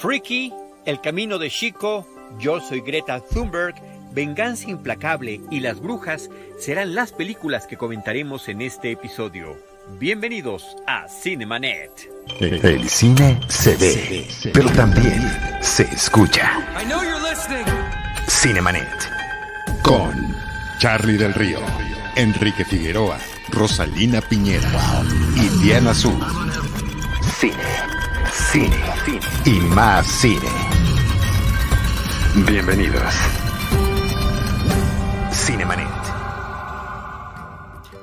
Freaky, El Camino de Chico, Yo Soy Greta Thunberg, Venganza Implacable y Las Brujas serán las películas que comentaremos en este episodio. Bienvenidos a Cinemanet. El cine se ve, pero también se escucha. Cinemanet. Con Charlie del Río, Enrique Figueroa, Rosalina Piñera y Diana Azul. Cine, cine, cine y más cine. Bienvenidos. Cinemanet.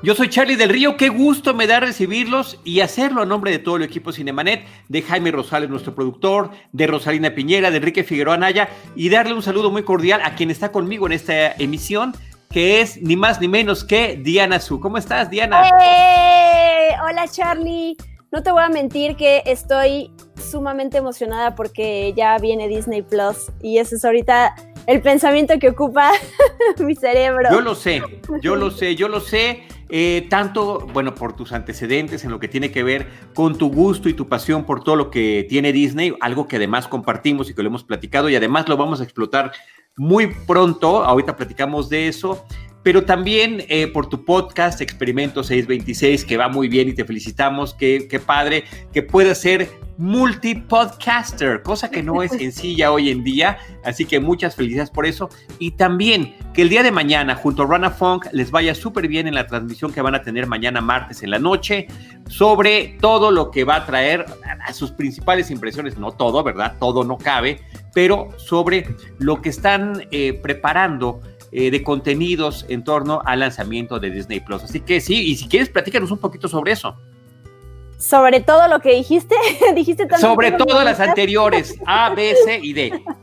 Yo soy Charlie del Río, qué gusto me da recibirlos y hacerlo a nombre de todo el equipo Cinemanet, de Jaime Rosales, nuestro productor, de Rosalina Piñera, de Enrique Figueroa Naya, y darle un saludo muy cordial a quien está conmigo en esta emisión, que es ni más ni menos que Diana Su. ¿Cómo estás, Diana? ¡Eh! Hola, Charlie. No te voy a mentir que estoy sumamente emocionada porque ya viene Disney Plus y ese es ahorita el pensamiento que ocupa mi cerebro. Yo lo sé, yo lo sé, yo lo sé. Eh, tanto, bueno, por tus antecedentes en lo que tiene que ver con tu gusto y tu pasión por todo lo que tiene Disney, algo que además compartimos y que lo hemos platicado y además lo vamos a explotar muy pronto, ahorita platicamos de eso, pero también eh, por tu podcast Experimento 626, que va muy bien y te felicitamos, qué, qué padre, que puedas ser multipodcaster, cosa que no es sencilla hoy en día, así que muchas felicidades por eso. Y también que el día de mañana, junto a Rana Funk, les vaya súper bien en la transmisión que van a tener mañana martes en la noche, sobre todo lo que va a traer a sus principales impresiones, no todo, ¿verdad? Todo no cabe, pero sobre lo que están eh, preparando. Eh, de contenidos en torno al lanzamiento de Disney Plus. Así que sí, y si quieres, platícanos un poquito sobre eso sobre todo lo que dijiste, dijiste también. Sobre todo las anteriores, A, B, C y D.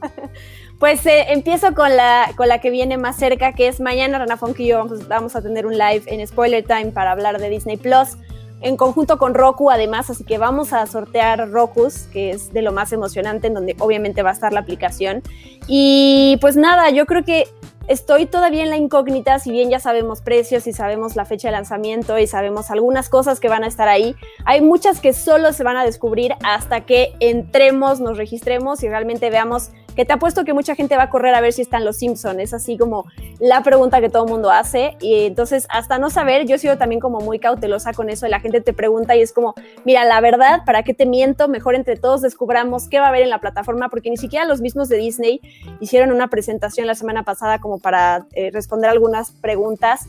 Pues eh, empiezo con la, con la que viene más cerca, que es mañana Rana Funk y yo vamos, vamos, a tener un live en Spoiler Time para hablar de Disney Plus, en conjunto con Roku además, así que vamos a sortear Rokus, que es de lo más emocionante, en donde obviamente va a estar la aplicación. Y pues nada, yo creo que Estoy todavía en la incógnita, si bien ya sabemos precios y sabemos la fecha de lanzamiento y sabemos algunas cosas que van a estar ahí, hay muchas que solo se van a descubrir hasta que entremos, nos registremos y realmente veamos que te apuesto que mucha gente va a correr a ver si están los Simpsons. Es así como la pregunta que todo el mundo hace. Y entonces, hasta no saber, yo he sido también como muy cautelosa con eso. La gente te pregunta y es como, mira, la verdad, ¿para qué te miento? Mejor entre todos descubramos qué va a haber en la plataforma, porque ni siquiera los mismos de Disney hicieron una presentación la semana pasada como para eh, responder algunas preguntas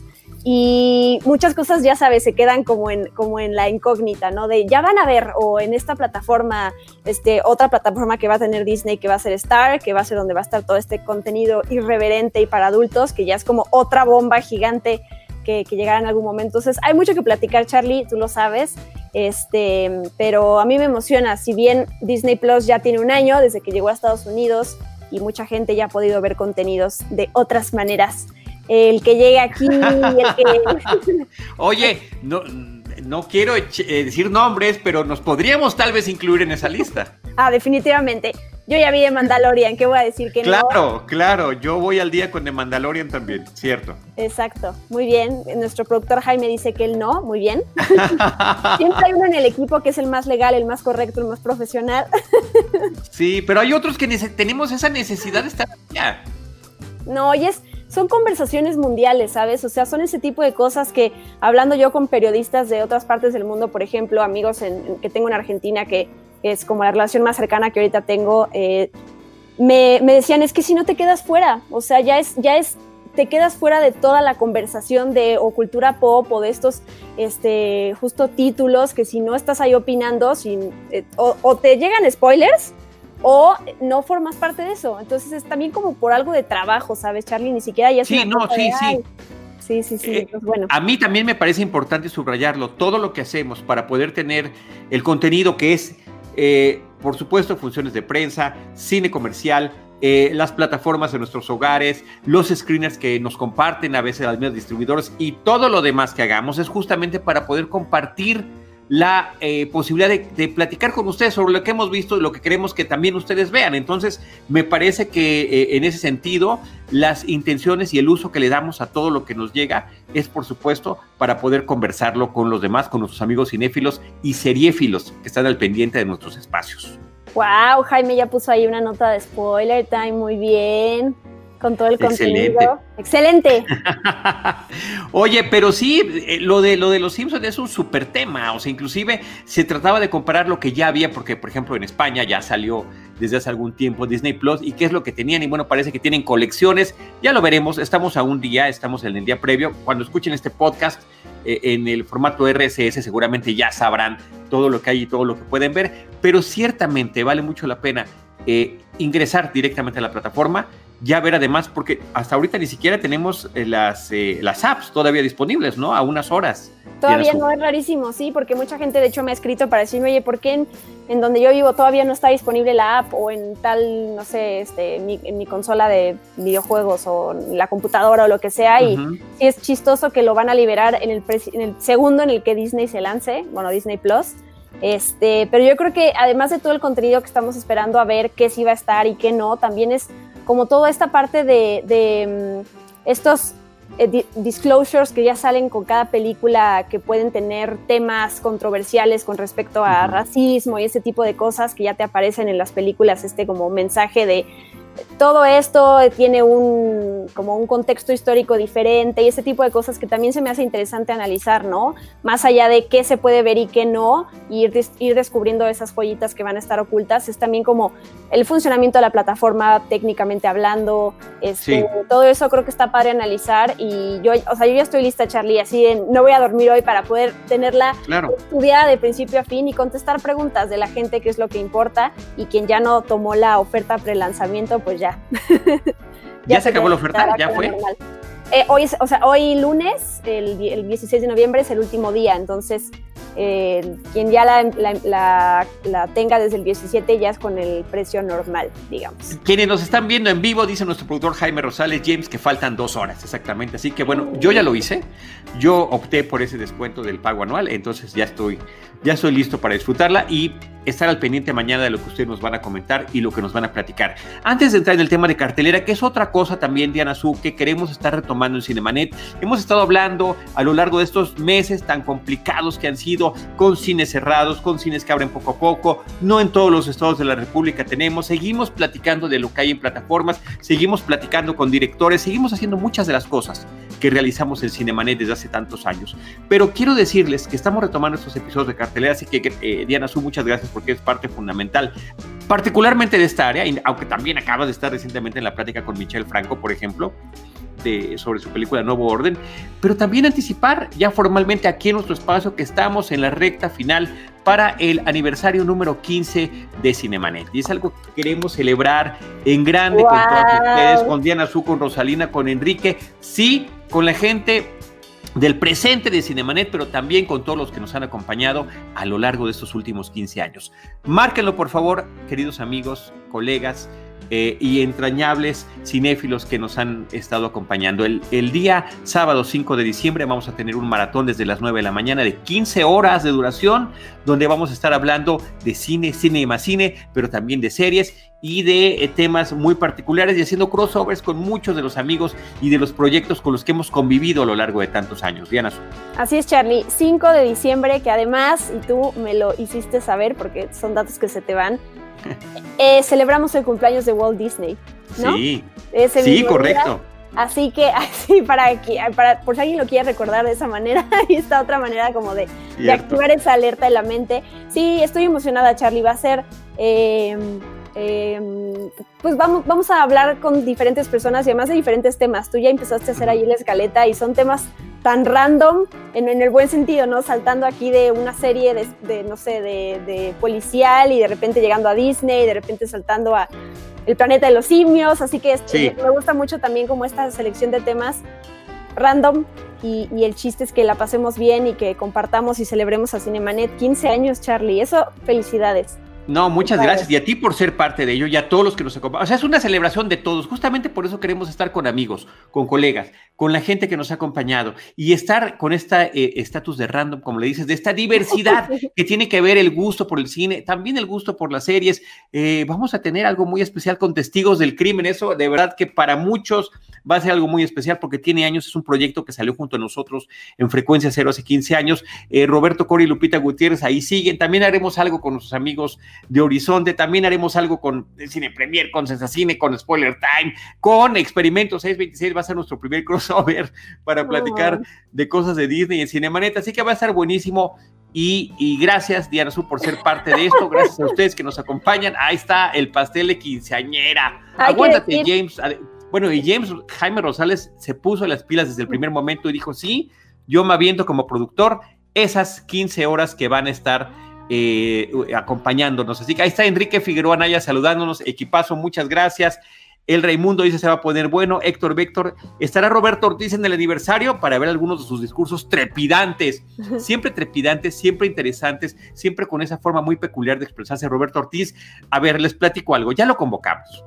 y muchas cosas, ya sabes, se quedan como en, como en la incógnita, ¿no? De ya van a ver, o en esta plataforma, este, otra plataforma que va a tener Disney, que va a ser Star, que va a ser donde va a estar todo este contenido irreverente y para adultos, que ya es como otra bomba gigante que, que llegará en algún momento. Entonces, hay mucho que platicar, Charlie, tú lo sabes, este, pero a mí me emociona, si bien Disney Plus ya tiene un año desde que llegó a Estados Unidos y mucha gente ya ha podido ver contenidos de otras maneras el que llegue aquí, el que... Oye, no, no quiero eh, decir nombres, pero nos podríamos tal vez incluir en esa lista. Ah, definitivamente. Yo ya vi de Mandalorian, ¿qué voy a decir que claro, no? Claro, claro, yo voy al día con The Mandalorian también, cierto. Exacto, muy bien. Nuestro productor Jaime dice que él no, muy bien. Siempre hay uno en el equipo que es el más legal, el más correcto, el más profesional. sí, pero hay otros que tenemos esa necesidad de estar allá. No, y es, son conversaciones mundiales, ¿sabes? O sea, son ese tipo de cosas que, hablando yo con periodistas de otras partes del mundo, por ejemplo, amigos que tengo en Argentina, que, es como la relación más cercana que ahorita tengo, eh, me, decían, es que si no te quedas fuera, o sea, ya es, ya es, te quedas fuera de toda la conversación de o cultura pop o de estos, este, justo títulos que si no estás ahí opinando, eh, o te llegan spoilers, o no formas parte de eso. Entonces es también como por algo de trabajo, ¿sabes, Charlie? Ni siquiera ya es Sí, no, sí, sí. Sí, sí, sí. Eh, bueno. A mí también me parece importante subrayarlo. Todo lo que hacemos para poder tener el contenido que es, eh, por supuesto, funciones de prensa, cine comercial, eh, las plataformas de nuestros hogares, los screeners que nos comparten a veces los mismos distribuidores y todo lo demás que hagamos es justamente para poder compartir la eh, posibilidad de, platicar con ustedes sobre lo que hemos visto y lo que queremos que también ustedes vean. Entonces, me parece que eh, en ese sentido, las intenciones y el uso que le damos a todo lo que nos llega es, por supuesto, para poder conversarlo con los demás, con nuestros amigos cinéfilos y seriéfilos que están al pendiente de nuestros espacios. Wow, Jaime ya puso ahí una nota de spoiler time, muy bien con todo el contenido. Excelente. Oye, pero sí, eh, lo de, lo de los Simpsons es un súper tema. O sea, inclusive se trataba de comparar lo que ya había, porque, por ejemplo, en España ya salió desde hace algún tiempo Disney Plus y qué es lo que tenían. Y bueno, parece que tienen colecciones. Ya lo veremos. Estamos a un día, estamos en el día previo. Cuando escuchen este podcast eh, en el formato RSS, seguramente ya sabrán todo lo que hay y todo lo que pueden ver. Pero ciertamente vale mucho la pena eh, ingresar directamente a la plataforma ya ver además, porque hasta ahorita ni siquiera tenemos eh, las, eh, las apps todavía disponibles, ¿no? A unas horas. Todavía no es rarísimo, sí, porque mucha gente de hecho me ha escrito para decirme, oye, ¿por qué en, donde yo vivo todavía no está disponible la app o en tal, no sé, este, en mi, consola de videojuegos o la computadora o lo que sea? Y sí es chistoso que lo van a liberar en el, en el segundo en el que Disney se lance, bueno, Disney Plus. Este, pero yo creo que además de todo el contenido que estamos esperando a ver qué sí va a estar y qué no, también es como toda esta parte de, mm, estos eh, disclosures que ya salen con cada película que pueden tener temas controversiales con respecto a racismo y ese tipo de cosas que ya te aparecen en las películas, este como mensaje de todo esto tiene un, como un contexto histórico diferente y ese tipo de cosas que también se me hace interesante analizar, ¿no? Más allá de qué se puede ver y qué no, y ir, ir descubriendo esas joyitas que van a estar ocultas, es también como el funcionamiento de la plataforma técnicamente hablando, este, todo eso creo que está padre analizar y yo, o sea, yo ya estoy lista, Charlie, así no voy a dormir hoy para poder tenerla estudiada de principio a fin y contestar preguntas de la gente, que es lo que importa, y quien ya no tomó la oferta pre-lanzamiento, pues ya. ya, se acabó la oferta, ya fue. Eh, hoy, o sea, hoy lunes, el, el, 16 de noviembre, es el último día, entonces eh, quien ya la, tenga desde el 17 ya es con el precio normal, digamos. Quienes nos están viendo en vivo, dice nuestro productor Jaime Rosales James que faltan dos horas, exactamente. Así que bueno, yo ya lo hice, yo opté por ese descuento del pago anual, entonces ya estoy, ya estoy listo para disfrutarla y estar al pendiente mañana de lo que ustedes nos van a comentar y lo que nos van a platicar. Antes de entrar en el tema de cartelera, que es otra cosa también, Diana Su, que queremos estar retomando en Cinemanet, hemos estado hablando a lo largo de estos meses tan complicados que han sido, con cines cerrados, con cines que abren poco a poco, no en todos los estados de la República tenemos, seguimos platicando de lo que hay en plataformas, seguimos platicando con directores, seguimos haciendo muchas de las cosas que realizamos en Cinemanet desde hace tantos años. Pero quiero decirles que estamos retomando estos episodios de cartelera, así que eh, Diana Su, muchas gracias porque es parte fundamental, particularmente de esta área, aunque también acaba de estar recientemente en la plática con Michelle Franco, por ejemplo, de, sobre su película Nuevo Orden, pero también anticipar ya formalmente aquí en nuestro espacio que estamos en la recta final para el aniversario número 15 de Cinemanet. Y es algo que queremos celebrar en grande con todos ustedes, con Diana Su, con Rosalina, con Enrique, sí, con la gente del presente de Cinemanet, pero también con todos los que nos han acompañado a lo largo de estos últimos 15 años. Márquenlo, por favor, queridos amigos, colegas, eh, y entrañables cinéfilos que nos han estado acompañando. El, el, día sábado 5 de diciembre vamos a tener un maratón desde las 9 de la mañana de 15 horas de duración, donde vamos a estar hablando de cine, cine y más cine, pero también de series y de eh, temas muy particulares y haciendo crossovers con muchos de los amigos y de los proyectos con los que hemos convivido a lo largo de tantos años. Diana. Así es, Charlie. 5 de diciembre, que además, y tú me lo hiciste saber porque son datos que se te van, eh, celebramos el cumpleaños de Walt Disney. ¿no? Sí, sí, correcto. Así que, así para, que, para, por si alguien lo quiere recordar de esa manera, ahí está otra manera como de, activar esa alerta en la mente. Sí, estoy emocionada, Charlie. Va a ser, em, em, pues vamos, vamos a hablar con diferentes personas y además de diferentes temas. Tú ya empezaste a hacer ahí la escaleta y son temas tan random, en, el buen sentido, ¿no? Saltando aquí de una serie de, no sé, de, policial y de repente llegando a Disney, y de repente saltando a El planeta de los simios, así que me gusta mucho también como esta selección de temas random y, y, el chiste es que la pasemos bien y que compartamos y celebremos a Cinemanet 15 años, Charlie. Eso, felicidades. No, muchas gracias. Y a ti por ser parte de ello y a todos los que nos acompañan. O sea, es una celebración de todos. Justamente por eso queremos estar con amigos, con colegas, con la gente que nos ha acompañado y estar con este estatus de random, como le dices, de esta diversidad que tiene que ver el gusto por el cine, también el gusto por las series. Eh, vamos a tener algo muy especial con Testigos del Crimen. Eso de verdad que para muchos va a ser algo muy especial porque tiene años. Es un proyecto que salió junto a nosotros en Frecuencia Cero hace 15 años. Roberto Cori y Lupita Gutiérrez ahí siguen. También haremos algo con nuestros amigos de Horizonte. También haremos algo con Cine Premier, con Sensacine, con Spoiler Time, con Experimento 626. Va a ser nuestro primer crossover para platicar de cosas de Disney en Cinemanet. Así que va a estar buenísimo. Y, gracias, Diana Su, por ser parte de esto. Gracias a ustedes que nos acompañan. Ahí está el pastel de quinceañera. Aguántate, James. Bueno, y James Jaime Rosales se puso las pilas desde el primer momento y dijo: Sí, yo me aviento como productor esas 15 horas que van a estar eh, acompañándonos. Así que ahí está Enrique Figueroa Naya saludándonos, equipazo, muchas gracias. El Raimundo dice se va a poner bueno. Héctor Víctor, estará Roberto Ortiz en el aniversario para ver algunos de sus discursos trepidantes, siempre trepidantes, siempre interesantes, siempre con esa forma muy peculiar de expresarse Roberto Ortiz. A ver, les platico algo, ya lo convocamos.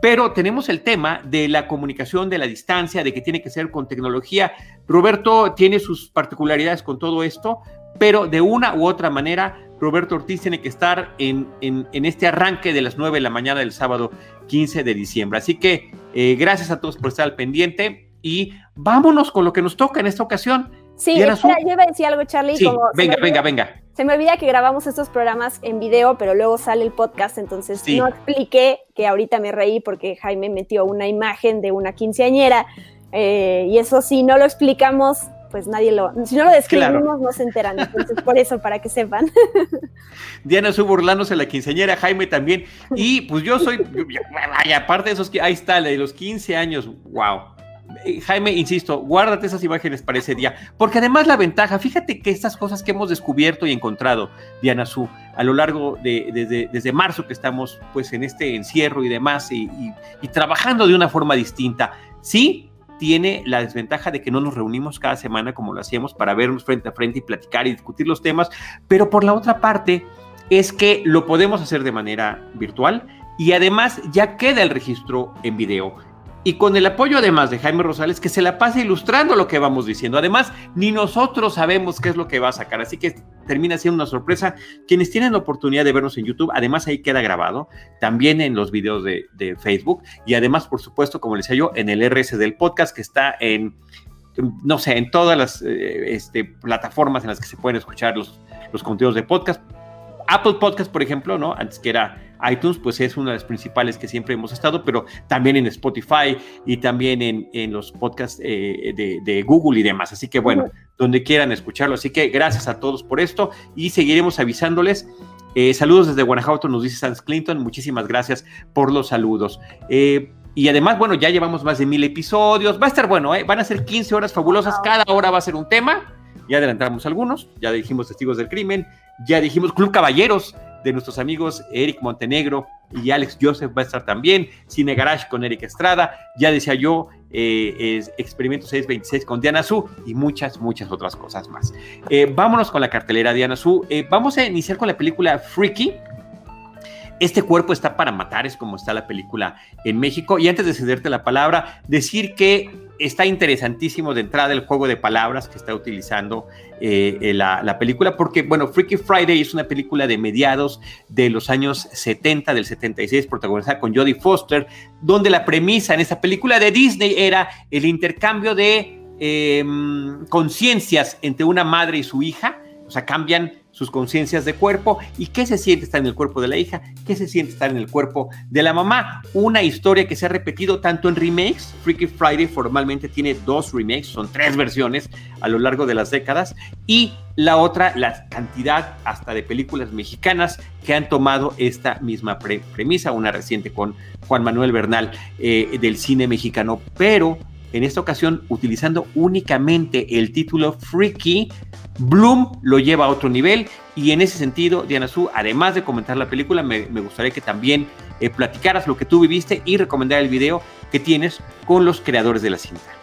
Pero tenemos el tema de la comunicación de la distancia, de que tiene que ser con tecnología. Roberto tiene sus particularidades con todo esto, pero de una u otra manera Roberto Ortiz tiene que estar en, en, este arranque de las 9 de la mañana del sábado 15 de diciembre. Así que eh, gracias a todos por estar al pendiente y vámonos con lo que nos toca en esta ocasión. Sí, espera, yo iba a decir algo, Charlie. Sí, venga, venga, venga. Se me olvida que grabamos estos programas en video, pero luego sale el podcast, entonces no expliqué que ahorita me reí porque Jaime metió una imagen de una quinceañera. Eh, y eso sí, no lo explicamos, pues nadie lo, si no lo describimos no se enteran, entonces por eso, para que sepan. Diana su burlándose la quinceañera, Jaime también, y pues yo soy, vaya, aparte de esos, ahí está, la de los 15 años, wow. Eh, Jaime, insisto, guárdate esas imágenes para ese día, porque además la ventaja, fíjate que estas cosas que hemos descubierto y encontrado, Diana Su, a lo largo de desde, desde marzo que estamos pues en este encierro y demás, y, y trabajando de una forma distinta, sí, tiene la desventaja de que no nos reunimos cada semana como lo hacíamos para vernos frente a frente y platicar y discutir los temas, pero por la otra parte es que lo podemos hacer de manera virtual y además ya queda el registro en video y con el apoyo además de Jaime Rosales, que se la pasa ilustrando lo que vamos diciendo. Además, ni nosotros sabemos qué es lo que va a sacar, así que termina siendo una sorpresa. Quienes tienen la oportunidad de vernos en YouTube, además ahí queda grabado, también en los videos de, Facebook y además, por supuesto, como les decía yo, en el RS del podcast que está en, no sé, en todas las eh, este, plataformas en las que se pueden escuchar los, los contenidos de podcast. Apple Podcast, por ejemplo, ¿no? Antes que era iTunes, pues es una de las principales que siempre hemos estado, pero también en Spotify y también en, los podcasts eh, de, Google y demás. Así que bueno, donde quieran escucharlo. Así que gracias a todos por esto y seguiremos avisándoles. Eh, saludos desde Guanajuato, nos dice Sans Clinton. Muchísimas gracias por los saludos. Eh, y además, bueno, ya llevamos más de mil episodios. Va a estar bueno, van a ser 15 horas fabulosas. Cada hora va a ser un tema. Ya adelantamos algunos. Ya dijimos Testigos del Crimen. Ya dijimos Club Caballeros de nuestros amigos Eric Montenegro y Alex Joseph va a estar también. Cine Garage con Eric Estrada. Ya decía yo, eh, Experimento 626 con Diana Su y muchas, muchas otras cosas más. Eh, vámonos con la cartelera Diana Su. Eh, vamos a iniciar con la película Freaky. Este cuerpo está para matar, es como está la película en México. Y antes de cederte la palabra, decir que está interesantísimo de entrada el juego de palabras que está utilizando eh, eh, la, película, porque, bueno, Freaky Friday es una película de mediados de los años 70, del 76, protagonizada con Jodie Foster, donde la premisa en esa película de Disney era el intercambio de em, conciencias entre una madre y su hija, o sea, cambian sus conciencias de cuerpo y qué se siente estar en el cuerpo de la hija, qué se siente estar en el cuerpo de la mamá. Una historia que se ha repetido tanto en remakes, Freaky Friday formalmente tiene dos remakes, son tres versiones a lo largo de las décadas, y la otra, la cantidad hasta de películas mexicanas que han tomado esta misma premisa, una reciente con Juan Manuel Bernal eh, del cine mexicano, pero en esta ocasión utilizando únicamente el título Freaky Bloom lo lleva a otro nivel y en ese sentido, Diana Su, además de comentar la película, me, gustaría que también eh, platicaras lo que tú viviste y recomendar el video que tienes con los creadores de la cinta.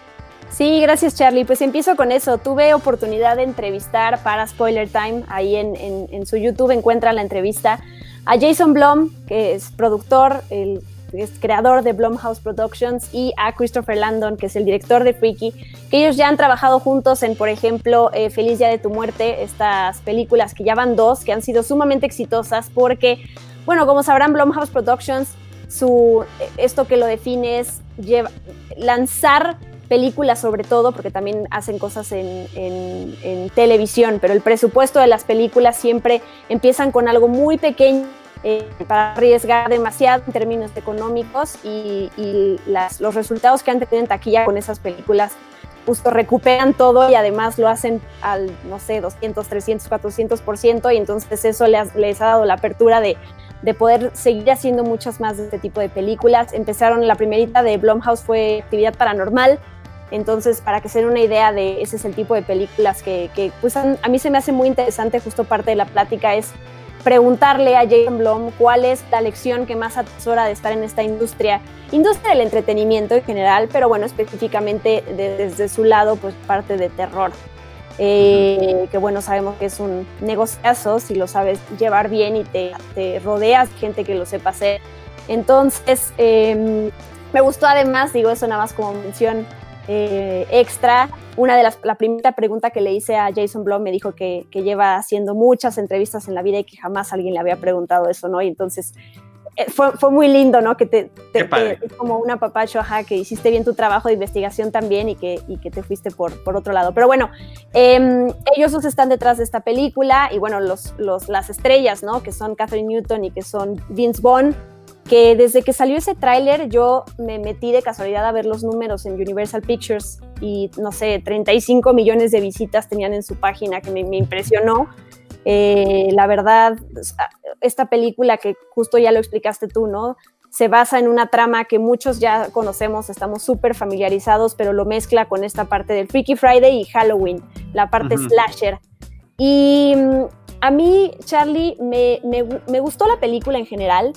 Sí, gracias Charlie. Pues empiezo con eso. Tuve oportunidad de entrevistar para Spoiler Time, ahí en, su YouTube encuentran la entrevista a Jason Blum, que es productor, el es creador de Blumhouse Productions, y a Christopher Landon, que es el director de Freaky, que ellos ya han trabajado juntos en, por ejemplo, eh, Feliz Día de tu Muerte, estas películas que ya van dos, que han sido sumamente exitosas porque, bueno, como sabrán, Blumhouse Productions, su, esto que lo define es lanzar películas sobre todo, porque también hacen cosas en, televisión, pero el presupuesto de las películas siempre empiezan con algo muy pequeño eh, para arriesgar demasiado en términos económicos y, los resultados que han tenido en taquilla con esas películas justo recuperan todo y además lo hacen al, no sé, 200, 300, 400% y entonces eso les, les ha dado la apertura de, de, poder seguir haciendo muchas más de este tipo de películas. Empezaron, la primerita de Blumhouse fue Actividad Paranormal, entonces para que se den una idea de ese es el tipo de películas que, que pues a mí se me hace muy interesante, justo parte de la plática es preguntarle a Jason Blum cuál es la lección que más atesora de estar en esta industria, industria del entretenimiento en general, pero bueno, específicamente desde su lado, pues parte de terror. Eh, que bueno, sabemos que es un negociazo si lo sabes llevar bien y te, te rodeas gente que lo sepa hacer. Entonces, em, me gustó además, digo eso nada más como mención eh, extra, una de las, la primera pregunta que le hice a Jason Blum me dijo que, lleva haciendo muchas entrevistas en la vida y que jamás alguien le había preguntado eso, ¿no? Y entonces eh, fue, fue, muy lindo, ¿no? Que te, como una papacho, ajá, que hiciste bien tu trabajo de investigación también y que, y que te fuiste por, por otro lado. Pero bueno, em, ellos dos están detrás de esta película y bueno, los, los, las estrellas, ¿no? Que son Catherine Newton y que son Vince Vaughn que desde que salió ese tráiler yo me metí de casualidad a ver los números en Universal Pictures y no sé, 35 millones de visitas tenían en su página que me, impresionó. Eh, la verdad, esta película que justo ya lo explicaste tú, ¿no? Se basa en una trama que muchos ya conocemos, estamos súper familiarizados, pero lo mezcla con esta parte del Freaky Friday y Halloween, la parte slasher. Y mm, a mí, Charlie, me, me gustó la película en general.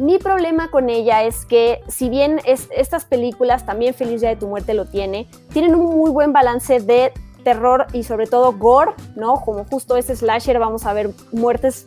Mi problema con ella es que, si bien es, estas películas, también Feliz Día de tu Muerte lo tiene, tienen un muy buen balance de terror y sobre todo gore, ¿no? Como justo ese slasher vamos a ver muertes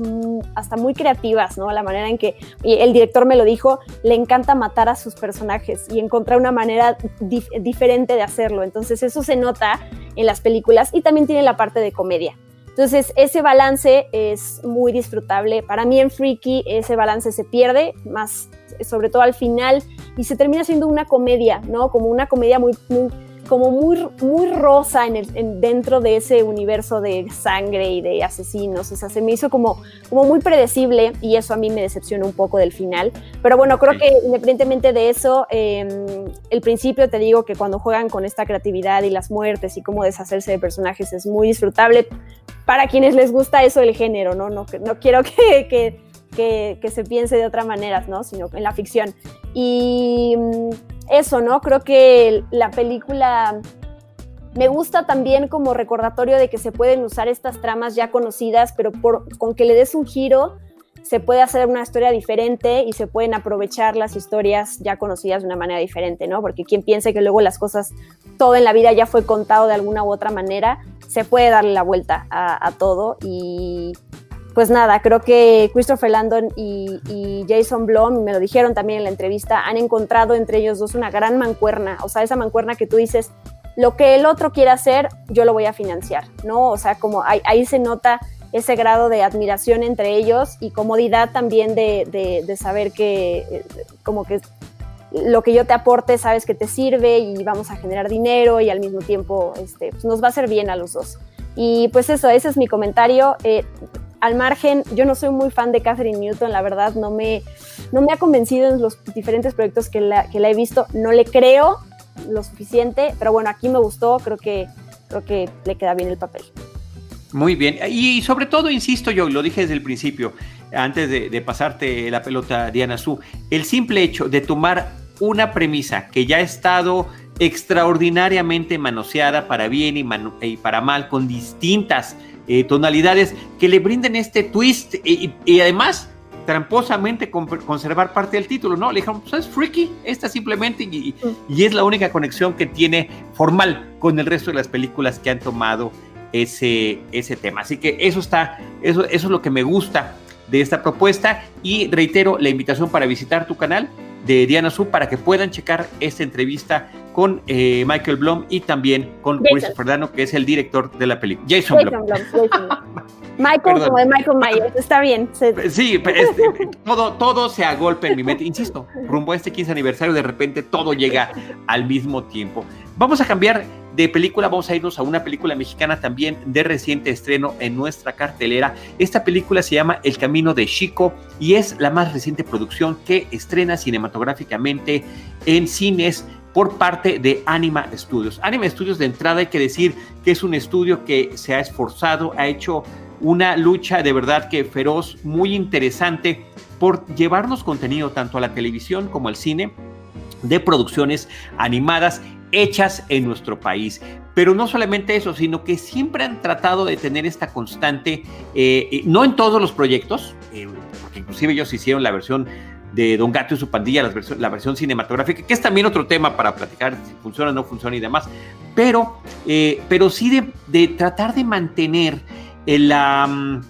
hasta muy creativas, ¿no? La manera en que el director me lo dijo, le encanta matar a sus personajes y encontrar una manera diferente de hacerlo. Entonces eso se nota en las películas y también tiene la parte de comedia. Entonces, ese balance es muy disfrutable. Para mí en Freaky ese balance se pierde, más sobre todo al final, y se termina siendo una comedia, ¿no? Como una comedia muy, muy como muy, muy rosa en el, dentro de ese universo de sangre y de asesinos. O sea, se me hizo como, como muy predecible y eso a mí me decepcionó un poco del final. Pero bueno, creo que independientemente de eso, em, el principio te digo que cuando juegan con esta creatividad y las muertes y cómo deshacerse de personajes es muy disfrutable para quienes les gusta eso del género, ¿no? No, no quiero que, que que, que, se piense de otra manera, ¿no? Sino en la ficción. Y eso, ¿no? Creo que la película me gusta también como recordatorio de que se pueden usar estas tramas ya conocidas, pero con que le des un giro, se puede hacer una historia diferente y se pueden aprovechar las historias ya conocidas de una manera diferente, ¿no? Porque quien piense que luego las cosas, todo en la vida ya fue contado de alguna u otra manera, se puede darle la vuelta a, a todo y, pues nada, creo que Christopher Landon y, Jason Blum, me lo dijeron también en la entrevista, han encontrado entre ellos dos una gran mancuerna, o sea, esa mancuerna que tú dices, lo que el otro quiere hacer, yo lo voy a financiar, ¿no? O sea, como ahí, se nota ese grado de admiración entre ellos y comodidad también de, saber que, eh, como que lo que yo te aporte, sabes que te sirve y vamos a generar dinero y al mismo tiempo este, pues nos va a hacer bien a los dos. Y pues eso, ese es mi comentario. Eh, al margen, yo no soy muy fan de Catherine Newton, la verdad no me, no me ha convencido en los diferentes proyectos que la, que la he visto, no le creo lo suficiente, pero bueno, aquí me gustó, creo que, creo que le queda bien el papel. Muy bien, y sobre todo, insisto yo, lo dije desde el principio, antes de, pasarte la pelota, Diana Su, el simple hecho de tomar una premisa que ya ha estado extraordinariamente manoseada para bien y, y para mal, con distintas eh, tonalidades que le brinden este twist y, además tramposamente conservar parte del título, ¿no? Le dijeron, pues es freaky, esta simplemente, y, es la única conexión que tiene formal con el resto de las películas que han tomado ese, ese tema. Así que eso está, eso, eso es lo que me gusta de esta propuesta y reitero la invitación para visitar tu canal de Diana Su para que puedan checar esta entrevista con eh, Michael Blum y también con Christopher Dano, que es el director de la película. Jason, Blum. Michael como de Michael Myers, está bien. Sí, este, todo, todo se agolpa en mi mente. Insisto, rumbo a este 15 aniversario, de repente todo llega al mismo tiempo. Vamos a cambiar de película, vamos a irnos a una película mexicana también de reciente estreno en nuestra cartelera. Esta película se llama El Camino de Chico y es la más reciente producción que estrena cinematográficamente en cines por parte de Anima Studios. Anima Studios de entrada hay que decir que es un estudio que se ha esforzado, ha hecho una lucha de verdad que feroz, muy interesante por llevarnos contenido tanto a la televisión como al cine de producciones animadas hechas en nuestro país. Pero no solamente eso, sino que siempre han tratado de tener esta constante, eh, eh, no en todos los proyectos, eh, porque inclusive ellos hicieron la versión de Don Gato y su pandilla, la versión, cinematográfica, que es también otro tema para platicar si funciona o no funciona y demás, pero, pero sí de, de, tratar de mantener la... Mm,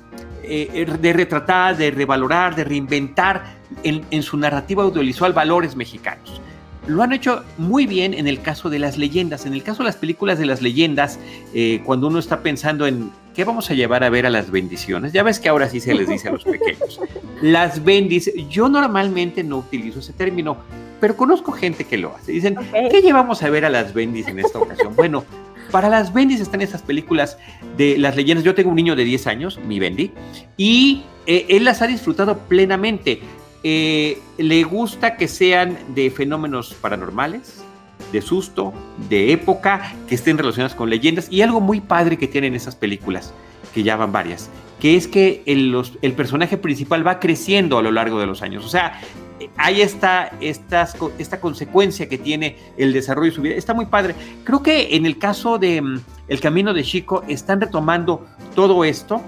de retratar, de revalorar, de reinventar en, en su narrativa audiovisual valores mexicanos lo han hecho muy bien en el caso de las leyendas. En el caso de las películas de las leyendas, eh, cuando uno está pensando en qué vamos a llevar a ver a las bendiciones, ya ves que ahora sí se les dice a los pequeños. Las bendiciones, yo normalmente no utilizo ese término, pero conozco gente que lo hace. Dicen, ¿qué llevamos a ver a las bendis en esta ocasión? Bueno, para las bendis están esas películas de las leyendas. Yo tengo un niño de 10 años, mi bendi, y eh, él las ha disfrutado plenamente. Eh, le gusta que sean de fenómenos paranormales, de susto, de época, que estén relacionadas con leyendas y algo muy padre que tienen esas películas, que ya van varias, que es que el, personaje principal va creciendo a lo largo de los años. O sea, hay esta, esta consecuencia que tiene el desarrollo de su vida. Está muy padre. Creo que en el caso de mm, El Camino de Chico están retomando todo esto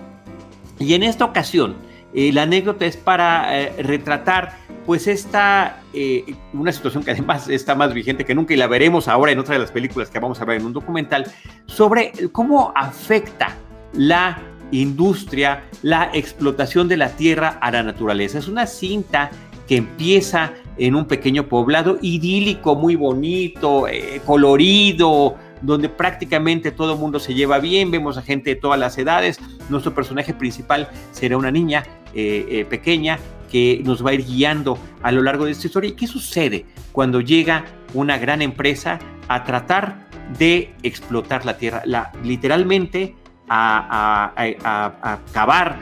y en esta ocasión eh, la anécdota es para eh, retratar pues esta, eh, una situación que además está más vigente que nunca y la veremos ahora en otra de las películas que vamos a ver en un documental, sobre cómo afecta la industria, la explotación de la tierra a la naturaleza. Es una cinta que empieza en un pequeño poblado idílico, muy bonito, colorido, donde prácticamente todo el mundo se lleva bien, vemos a gente de todas las edades, nuestro personaje principal será una niña eh, eh, pequeña que nos va a ir guiando a lo largo de esta historia. ¿Y qué sucede cuando llega una gran empresa a tratar de explotar la tierra? Literalmente a, a, cavar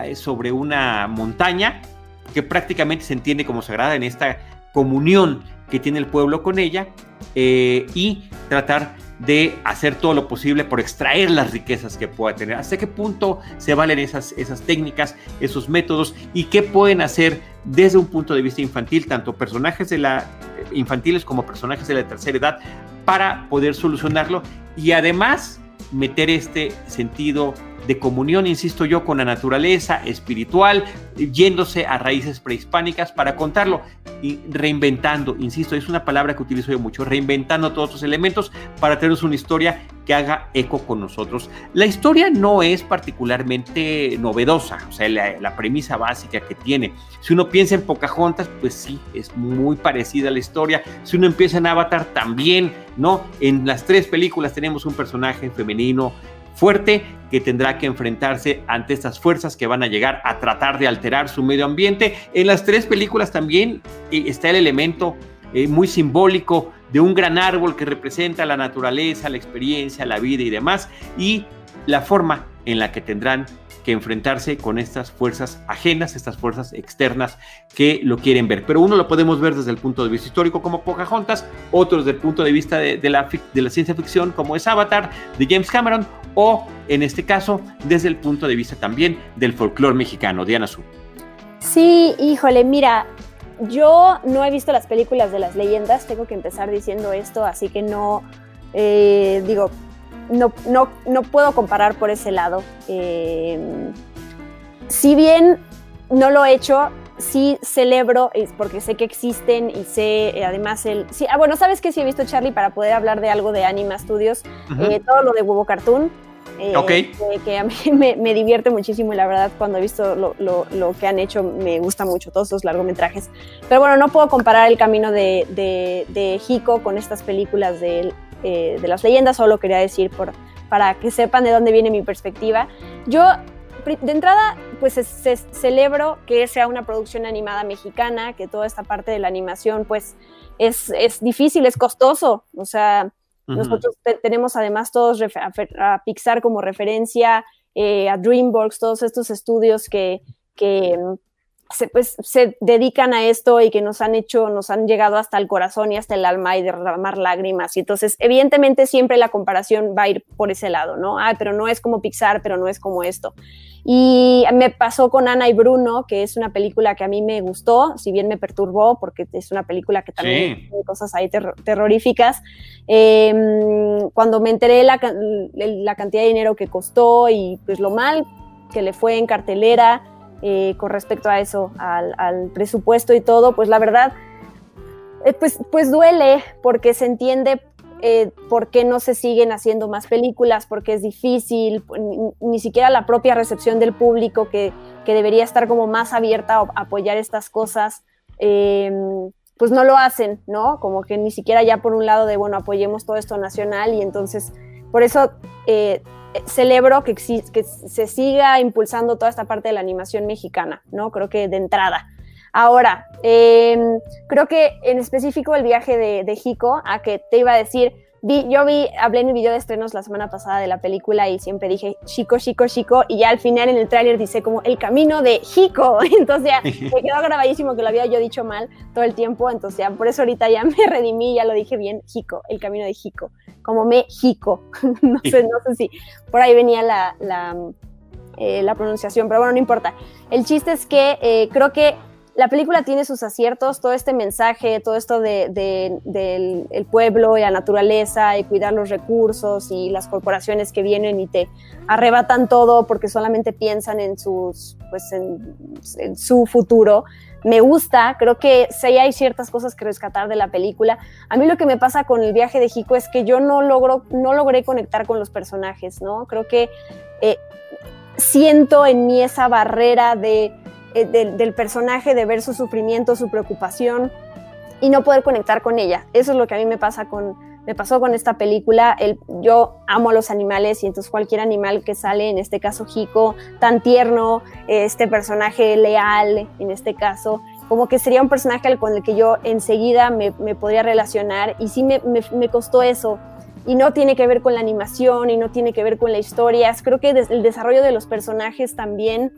eh, sobre una montaña que prácticamente se entiende como sagrada en esta comunión que tiene el pueblo con ella y tratar de hacer todo lo posible por extraer las riquezas que pueda tener. ¿Hasta qué punto se valen esas, esas técnicas, esos métodos y qué pueden hacer desde un punto de vista infantil, tanto personajes de la infantiles como personajes de la tercera edad, para poder solucionarlo y además meter este sentido de comunión, insisto yo, con la naturaleza espiritual, yéndose a raíces prehispánicas para contarlo y reinventando, insisto, es una palabra que utilizo yo mucho, reinventando todos los elementos para tener una historia que haga eco con nosotros. La historia no es particularmente novedosa, o sea, la, premisa básica que tiene. Si uno piensa en Pocahontas, pues sí, es muy parecida a la historia. Si uno empieza en Avatar, también, ¿no? En las tres películas tenemos un personaje femenino fuerte que tendrá que enfrentarse ante estas fuerzas que van a llegar a tratar de alterar su medio ambiente. En las tres películas también eh, está el elemento eh, muy simbólico de un gran árbol que representa la naturaleza, la experiencia, la vida y demás, y la forma en la que tendrán que enfrentarse con estas fuerzas ajenas, estas fuerzas externas que lo quieren ver. Pero uno lo podemos ver desde el punto de vista histórico como Pocahontas, otro desde el punto de vista de, la, de la ciencia ficción como es Avatar de James Cameron, o en este caso desde el punto de vista también del folclore mexicano. Diana Su. Sí, híjole, mira, yo no he visto las películas de las leyendas, tengo que empezar diciendo esto, así que no, eh, digo, no, no, no, puedo comparar por ese lado. Eh, si bien no lo he hecho, sí celebro, porque sé que existen y sé eh, además el... Sí, ah, bueno, ¿sabes qué? Sí he visto, Charlie, para poder hablar de algo de Anima Studios, todo lo de Huevo Cartoon. Eh, que, a mí me, divierte muchísimo y la verdad cuando he visto lo, que han hecho me gusta mucho todos esos largometrajes. Pero bueno, no puedo comparar el camino de, de, Hiko con estas películas de, eh, de, las leyendas, solo quería decir por, para que sepan de dónde viene mi perspectiva. Yo de entrada, pues celebro que sea una producción animada mexicana, que toda esta parte de la animación, pues es, es difícil, es costoso. O sea, nosotros tenemos además todos a, Pixar como referencia, eh, a DreamWorks, todos estos estudios que, que se, pues, se dedican a esto y que nos han hecho, nos han llegado hasta el corazón y hasta el alma y derramar lágrimas. Y entonces, evidentemente, siempre la comparación va a ir por ese lado, ¿no? Ah, pero no es como Pixar, pero no es como esto. Y me pasó con Ana y Bruno, que es una película que a mí me gustó, si bien me perturbó, porque es una película que también tiene cosas ahí terroríficas. Em, cuando me enteré la, la cantidad de dinero que costó y pues lo mal que le fue en cartelera, eh, con respecto a eso, al, presupuesto y todo, pues la verdad, eh, pues, pues duele porque se entiende eh, por qué no se siguen haciendo más películas, porque es difícil, ni, siquiera la propia recepción del público que, que, debería estar como más abierta a apoyar estas cosas, em, pues no lo hacen, ¿no? Como que ni siquiera ya por un lado de, bueno, apoyemos todo esto nacional y entonces, por eso celebro que, se siga impulsando toda esta parte de la animación mexicana, ¿no? Creo que de entrada. Ahora, em, creo que en específico el viaje de, de a que te iba a decir, vi, yo vi, hablé en mi video de estrenos la semana pasada de la película y siempre dije Chico, Chico, Chico, y ya al final en el tráiler dice como el camino de Jico, entonces ya me quedó grabadísimo que lo había yo dicho mal todo el tiempo, entonces ya por eso ahorita ya me redimí, ya lo dije bien, Jico, el camino de Jico como México. no, sé, no sé si por ahí venía la, la, eh, pronunciación, pero bueno, no importa. El chiste es que eh, creo que la película tiene sus aciertos, todo este mensaje, todo esto de, del el pueblo y la naturaleza y cuidar los recursos y las corporaciones que vienen y te arrebatan todo porque solamente piensan en, sus, pues en su futuro me gusta, creo que sí hay ciertas cosas que rescatar de la película. A mí lo que me pasa con el viaje de Jico es que yo no logro, no logré conectar con los personajes, ¿no? Creo que eh, siento en mí esa barrera de, eh, del personaje, de ver su sufrimiento, su preocupación y no poder conectar con ella. Eso es lo que a mí me pasa con, me pasó con esta película. El, yo amo a los animales y entonces cualquier animal que sale, en este caso Jico, tan tierno, este personaje leal, en este caso, como que sería un personaje con el que yo enseguida me, podría relacionar y sí me, me, costó eso. Y no tiene que ver con la animación y no tiene que ver con la historia. Creo que el desarrollo de los personajes también,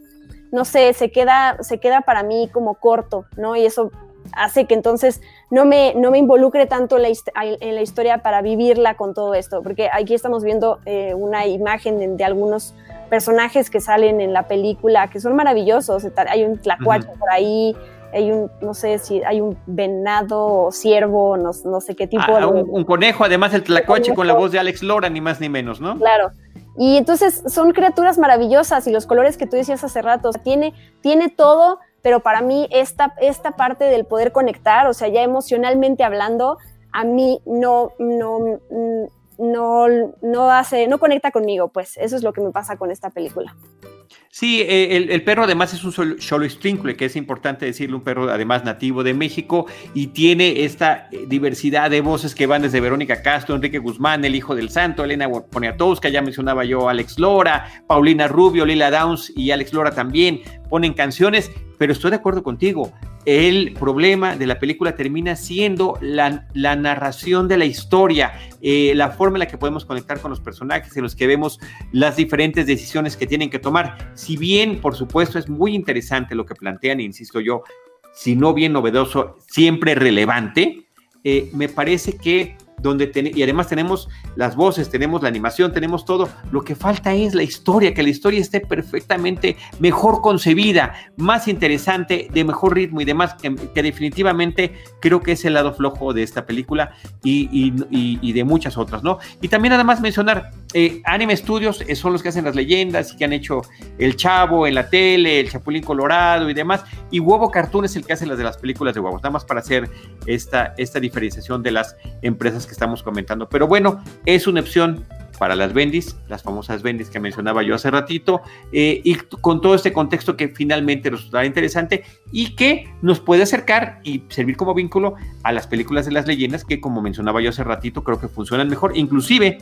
no sé, se queda, se queda para mí como corto, ¿no? Y eso hace que entonces no me, no me involucre tanto en la, historia para vivirla con todo esto, porque aquí estamos viendo eh, una imagen de, algunos personajes que salen en la película que son maravillosos, hay un tlacuache por ahí, hay un, no sé si hay un venado o ciervo, no, no sé qué tipo. Ah, un, conejo, además el tlacuache con la voz de Alex Lora, ni más ni menos, ¿no? Claro. Y entonces son criaturas maravillosas y los colores que tú decías hace rato, tiene, tiene todo pero para mí esta, esta parte del poder conectar, o sea, ya emocionalmente hablando, a mí no, no, no, no hace, no conecta conmigo, pues eso es lo que me pasa con esta película. Sí, eh, el, perro además es un solo Sprinkle, que es importante decirle, un perro además nativo de México y tiene esta eh, diversidad de voces que van desde Verónica Castro, Enrique Guzmán, el hijo del santo, Elena Poniatowska, ya mencionaba yo Alex Lora, Paulina Rubio, Lila Downs y Alex Lora también ponen canciones, pero estoy de acuerdo contigo, el problema de la película termina siendo la, narración de la historia, eh, la forma en la que podemos conectar con los personajes, en los que vemos las diferentes decisiones que tienen que tomar. Si bien, por supuesto, es muy interesante lo que plantean, insisto yo, si no bien novedoso, siempre relevante, eh, me parece que donde y además tenemos las voces, tenemos la animación, tenemos todo. Lo que falta es la historia, que la historia esté perfectamente mejor concebida, más interesante, de mejor ritmo y demás, que, definitivamente creo que es el lado flojo de esta película y, de muchas otras, ¿no? Y también además mencionar, eh, Anime Studios eh, son los que hacen las leyendas y que han hecho El Chavo en la tele, El Chapulín Colorado y demás, y Huevo Cartoon es el que hace las de las películas de huevos, nada más para hacer esta, esta diferenciación de las empresas que estamos comentando. Pero bueno, es una opción para las bendis, las famosas bendis que mencionaba yo hace ratito, eh, y con todo este contexto que finalmente resulta interesante y que nos puede acercar y servir como vínculo a las películas de las leyendas que, como mencionaba yo hace ratito, creo que funcionan mejor. Inclusive,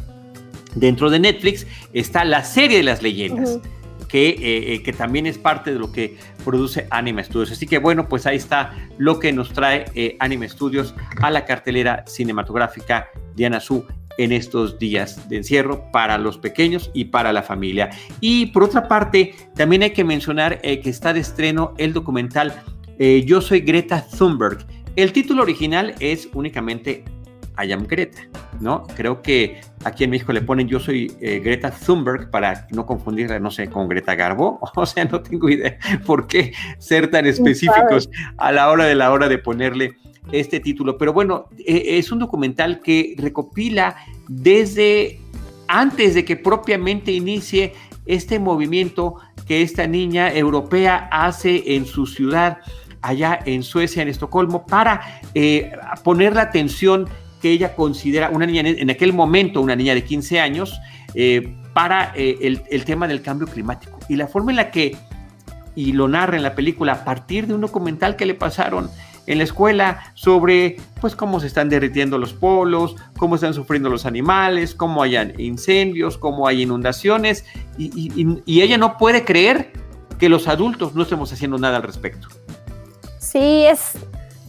dentro de Netflix está la serie de las leyendas. Que, eh, eh, que, también es parte de lo que produce Anime Studios. Así que bueno, pues ahí está lo que nos trae Anime Studios a la cartelera cinematográfica de Anazú en estos días de encierro para los pequeños y para la familia. Y por otra parte, también hay que mencionar eh, que está de estreno el documental eh, Yo soy Greta Thunberg. El título original es únicamente I am Greta, ¿no? Creo que aquí en México le ponen Yo soy eh, Greta Thunberg para no confundirla, no sé, con Greta Garbo. O sea, no tengo idea por qué ser tan específicos a la hora de la hora de ponerle este título. Pero bueno, e, es un documental que recopila desde antes de que propiamente inicie este movimiento que esta niña europea hace en su ciudad allá en Suecia, en Estocolmo, para eh, poner la atención que ella considera una niña, en aquel momento una niña de 15 años, eh, para eh, el, el, tema del cambio climático. Y la forma en la que, y lo narra en la película, a partir de un documental que le pasaron en la escuela sobre pues cómo se están derritiendo los polos, cómo están sufriendo los animales, cómo hay incendios, cómo hay inundaciones y, ella no puede creer que los adultos no estemos haciendo nada al respecto. Sí, es,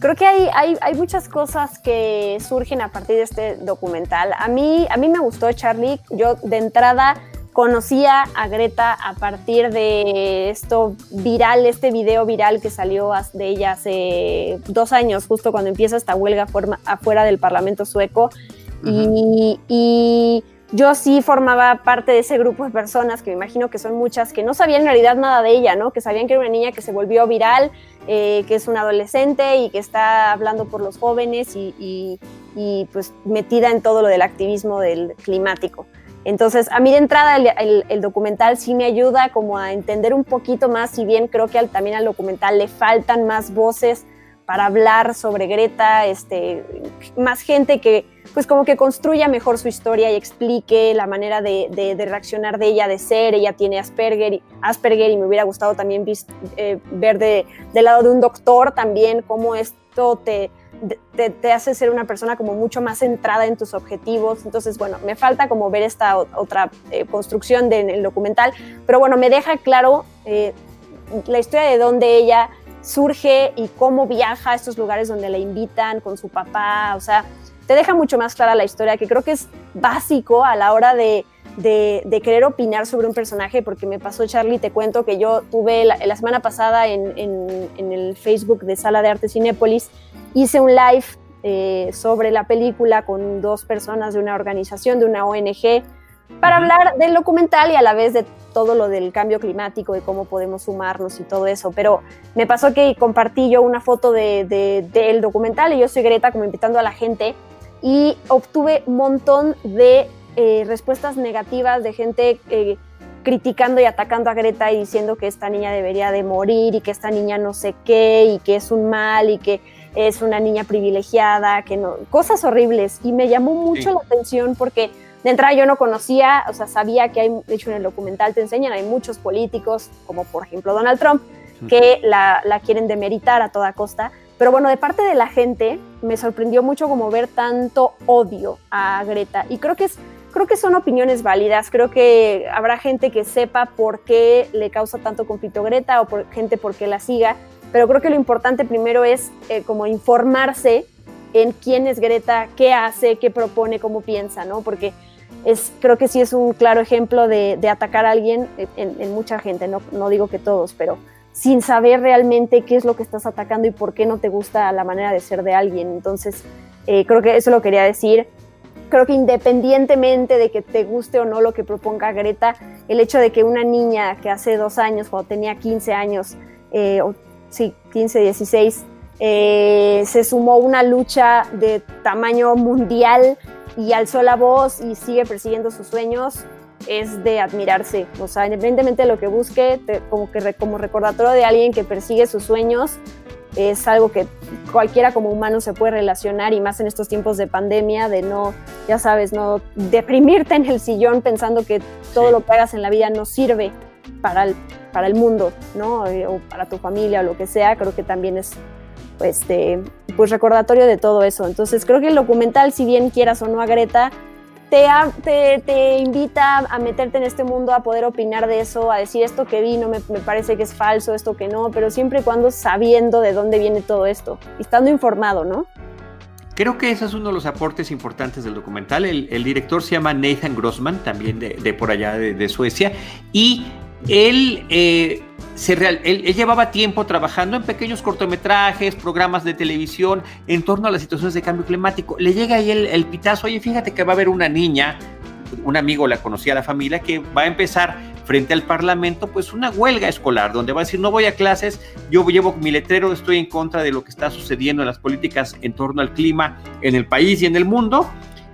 creo que hay, hay, hay, muchas cosas que surgen a partir de este documental. A mí, a mí me gustó Charlie. Yo de entrada conocía a Greta a partir de esto viral, este video viral que salió de ella hace dos años, justo cuando empieza esta huelga afuera del Parlamento sueco. y, yo sí formaba parte de ese grupo de personas, que me imagino que son muchas, que no sabían en realidad nada de ella, ¿no? Que sabían que era una niña que se volvió viral, eh, que es una adolescente y que está hablando por los jóvenes y, y pues metida en todo lo del activismo del climático. Entonces, a mí de entrada el, documental sí me ayuda como a entender un poquito más, si bien creo que también al documental le faltan más voces para hablar sobre Greta, este, más gente que pues como que construya mejor su historia y explique la manera de, reaccionar de ella, de ser. Ella tiene Asperger, Asperger y me hubiera gustado también eh, ver de, del lado de un doctor también cómo esto te, te, hace ser una persona como mucho más centrada en tus objetivos. Entonces, bueno, me falta como ver esta otra eh, construcción del documental, pero bueno, me deja claro eh, la historia de dónde ella surge y cómo viaja a estos lugares donde la invitan con su papá, o sea, te deja mucho más clara la historia, que creo que es básico a la hora de, de, querer opinar sobre un personaje, porque me pasó, Charlie, te cuento que yo tuve la, semana pasada en, en, en, el Facebook de Sala de Arte Cinépolis, hice un live eh, sobre la película con dos personas de una organización, de una ONG, para hablar del documental y a la vez de todo lo del cambio climático y cómo podemos sumarnos y todo eso. Pero me pasó que compartí yo una foto del de, documental y yo soy Greta como invitando a la gente y obtuve un montón de eh, respuestas negativas de gente eh, criticando y atacando a Greta y diciendo que esta niña debería de morir y que esta niña no sé qué y que es un mal y que es una niña privilegiada, que no, cosas horribles. Y me llamó mucho la atención porque de entrada yo no conocía, o sea, sabía que hay, de hecho en el documental te enseñan, hay muchos políticos, como por ejemplo Donald Trump, que la, la quieren demeritar a toda costa. Pero bueno, de parte de la gente me sorprendió mucho como ver tanto odio a Greta. Y creo que es creo que son opiniones válidas. Creo que habrá gente que sepa por qué le causa tanto conflicto Greta o por, gente por qué la siga pero creo que lo importante primero es eh, como informarse en quién es Greta, qué hace, qué propone, cómo piensa, ¿no? Porque es, creo que sí es un claro ejemplo de, atacar a alguien en, mucha gente, no, no, digo que todos, pero sin saber realmente qué es lo que estás atacando y por qué no te gusta la manera de ser de alguien. Entonces, eh, creo que eso lo quería decir. Creo que independientemente de que te guste o no lo que proponga Greta, el hecho de que una niña que hace dos años, cuando tenía 15 años, eh, sí, 15, 16, eh, se sumó una lucha de tamaño mundial y alzó la voz y sigue persiguiendo sus sueños, es de admirarse. O sea, independientemente de lo que busque, como, que, como recordatorio de alguien que persigue sus sueños, es algo que cualquiera como humano se puede relacionar y más en estos tiempos de pandemia, de no, ya sabes, no deprimirte en el sillón pensando que todo lo que hagas en la vida no sirve para el, para el mundo, ¿no? Eh, o para tu familia o lo que sea, creo que también es este, pues recordatorio de todo eso. Entonces creo que el documental, si bien quieras o no a Greta, te, te, invita a meterte en este mundo, a poder opinar de eso, a decir esto que vi, no me, parece que es falso, esto que no, pero siempre y cuando sabiendo de dónde viene todo esto, estando informado, ¿no? Creo que ese es uno de los aportes importantes del documental. El, director se llama Nathan Grossman, también de, por allá de, Suecia, y él eh, él, llevaba tiempo trabajando en pequeños cortometrajes, programas de televisión en torno a las situaciones de cambio climático. Le llega ahí el, pitazo, oye, fíjate que va a haber una niña, un amigo la conocía la familia, que va a empezar frente al Parlamento, pues una huelga escolar, donde va a decir, no voy a clases, yo llevo mi letrero, estoy en contra de lo que está sucediendo en las políticas en torno al clima en el país y en el mundo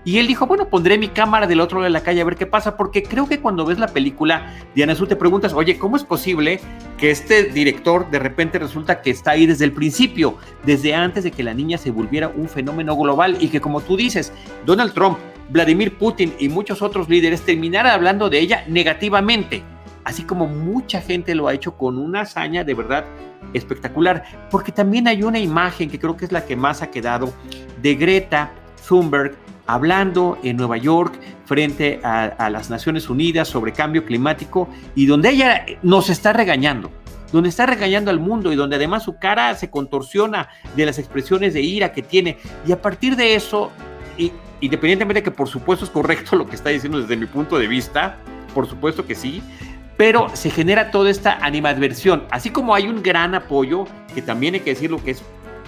y él dijo, bueno, pondré mi cámara del otro lado de la calle a ver qué pasa, porque creo que cuando ves la película, Diana Azul, te preguntas, oye, ¿cómo es posible que este director de repente resulta que está ahí desde el principio, desde antes de que la niña se volviera un fenómeno global y que como tú dices, Donald Trump, Vladimir Putin y muchos otros líderes terminaran hablando de ella negativamente? Así como mucha gente lo ha hecho con una hazaña de verdad espectacular, porque también hay una imagen que creo que es la que más ha quedado de Greta Thunberg hablando en Nueva York frente a, las Naciones Unidas sobre cambio climático y donde ella nos está regañando donde está regañando al mundo y donde además su cara se contorsiona de las expresiones de ira que tiene. Y a partir de eso, y, independientemente de que por supuesto es correcto lo que está diciendo desde mi punto de vista, por supuesto que sí, pero se genera toda esta animadversión, así como hay un gran apoyo, que también hay que decir lo que es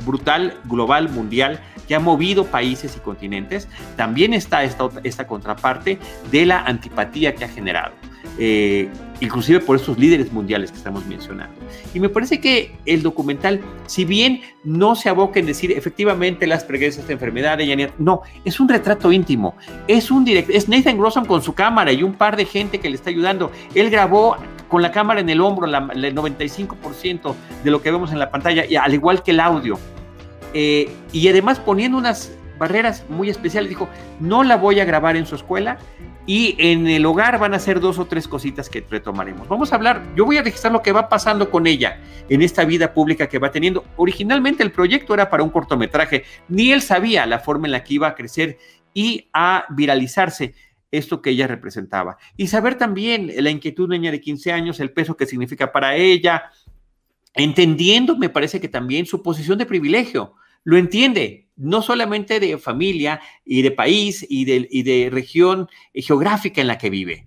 brutal, global, mundial, que ha movido países y continentes, también está esta, esta contraparte de la antipatía que ha generado. Eh, inclusive por estos líderes mundiales que estamos mencionando. Y me parece que el documental, si bien no se aboca en decir efectivamente las preguntas de enfermedad no, es un retrato íntimo, es un directo, es Nathan Grossman con su cámara y un par de gente que le está ayudando. Él grabó con la cámara en el hombro el 95% de lo que vemos en la pantalla, y al igual que el audio. Eh, y además poniendo unas barreras muy especiales, dijo, no la voy a grabar en su escuela y en el hogar van a ser dos o tres cositas que retomaremos. Vamos a hablar, yo voy a registrar lo que va pasando con ella en esta vida pública que va teniendo. Originalmente el proyecto era para un cortometraje, ni él sabía la forma en la que iba a crecer y a viralizarse esto que ella representaba. Y saber también la inquietud de niña de 15 años, el peso que significa para ella, entendiendo, me parece que también su posición de privilegio, lo entiende, no solamente de familia y de país y de, y de región geográfica en la que vive,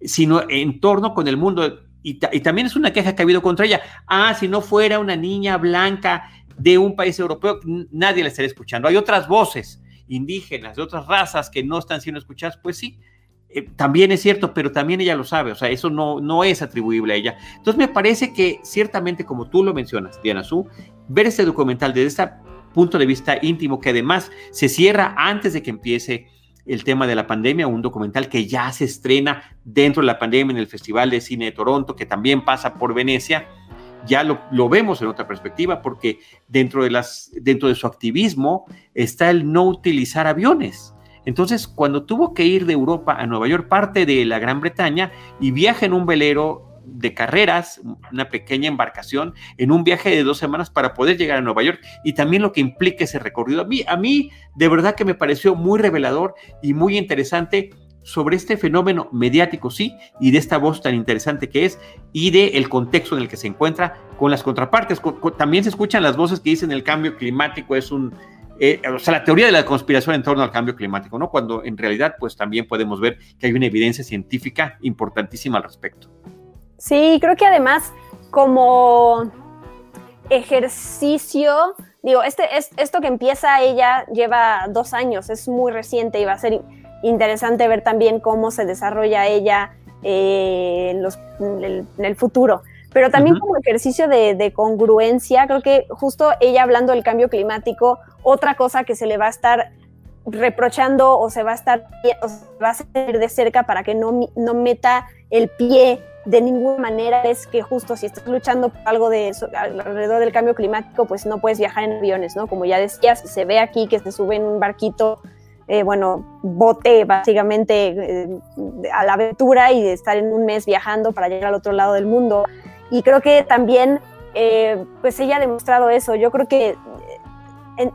sino en torno con el mundo. Y, también es una queja que ha habido contra ella. Ah, si no fuera una niña blanca de un país europeo, nadie la estaría escuchando. Hay otras voces indígenas, de otras razas que no están siendo escuchadas, pues sí, eh, también es cierto, pero también ella lo sabe, o sea, eso no, no es atribuible a ella. Entonces me parece que ciertamente, como tú lo mencionas, Diana Su, ver este documental desde este punto de vista íntimo, que además se cierra antes de que empiece el tema de la pandemia, un documental que ya se estrena dentro de la pandemia en el Festival de Cine de Toronto, que también pasa por Venecia, ya lo, vemos en otra perspectiva, porque dentro de, las, dentro de su activismo está el no utilizar aviones. Entonces, cuando tuvo que ir de Europa a Nueva York, parte de la Gran Bretaña, y viaja en un velero de carreras, una pequeña embarcación, en un viaje de dos semanas para poder llegar a Nueva York y también lo que implica ese recorrido. A mí, a mí de verdad que me pareció muy revelador y muy interesante sobre este fenómeno mediático, sí, y de esta voz tan interesante que es, y de el contexto en el que se encuentra con las contrapartes. también se escuchan las voces que dicen el cambio climático es un eh, o sea, la teoría de la conspiración en torno al cambio climático, ¿no? Cuando en realidad, pues también podemos ver que hay una evidencia científica importantísima al respecto. Sí, creo que además, como ejercicio, digo, este, es, esto que empieza ella lleva dos años, es muy reciente y va a ser interesante ver también cómo se desarrolla ella eh, en el futuro. Pero también como ejercicio de, congruencia, creo que justo ella hablando del cambio climático, otra cosa que se le va a estar reprochando o se va a estar o va a seguir de cerca para que no, no meta el pie de ninguna manera es que justo si estás luchando por algo de alrededor del cambio climático, pues no puedes viajar en aviones, ¿no? Como ya decías, se ve aquí que se sube en un barquito, eh, bueno, bote básicamente eh, a la aventura y estar en un mes viajando para llegar al otro lado del mundo. Y creo que también, eh, pues ella ha demostrado eso. Yo creo que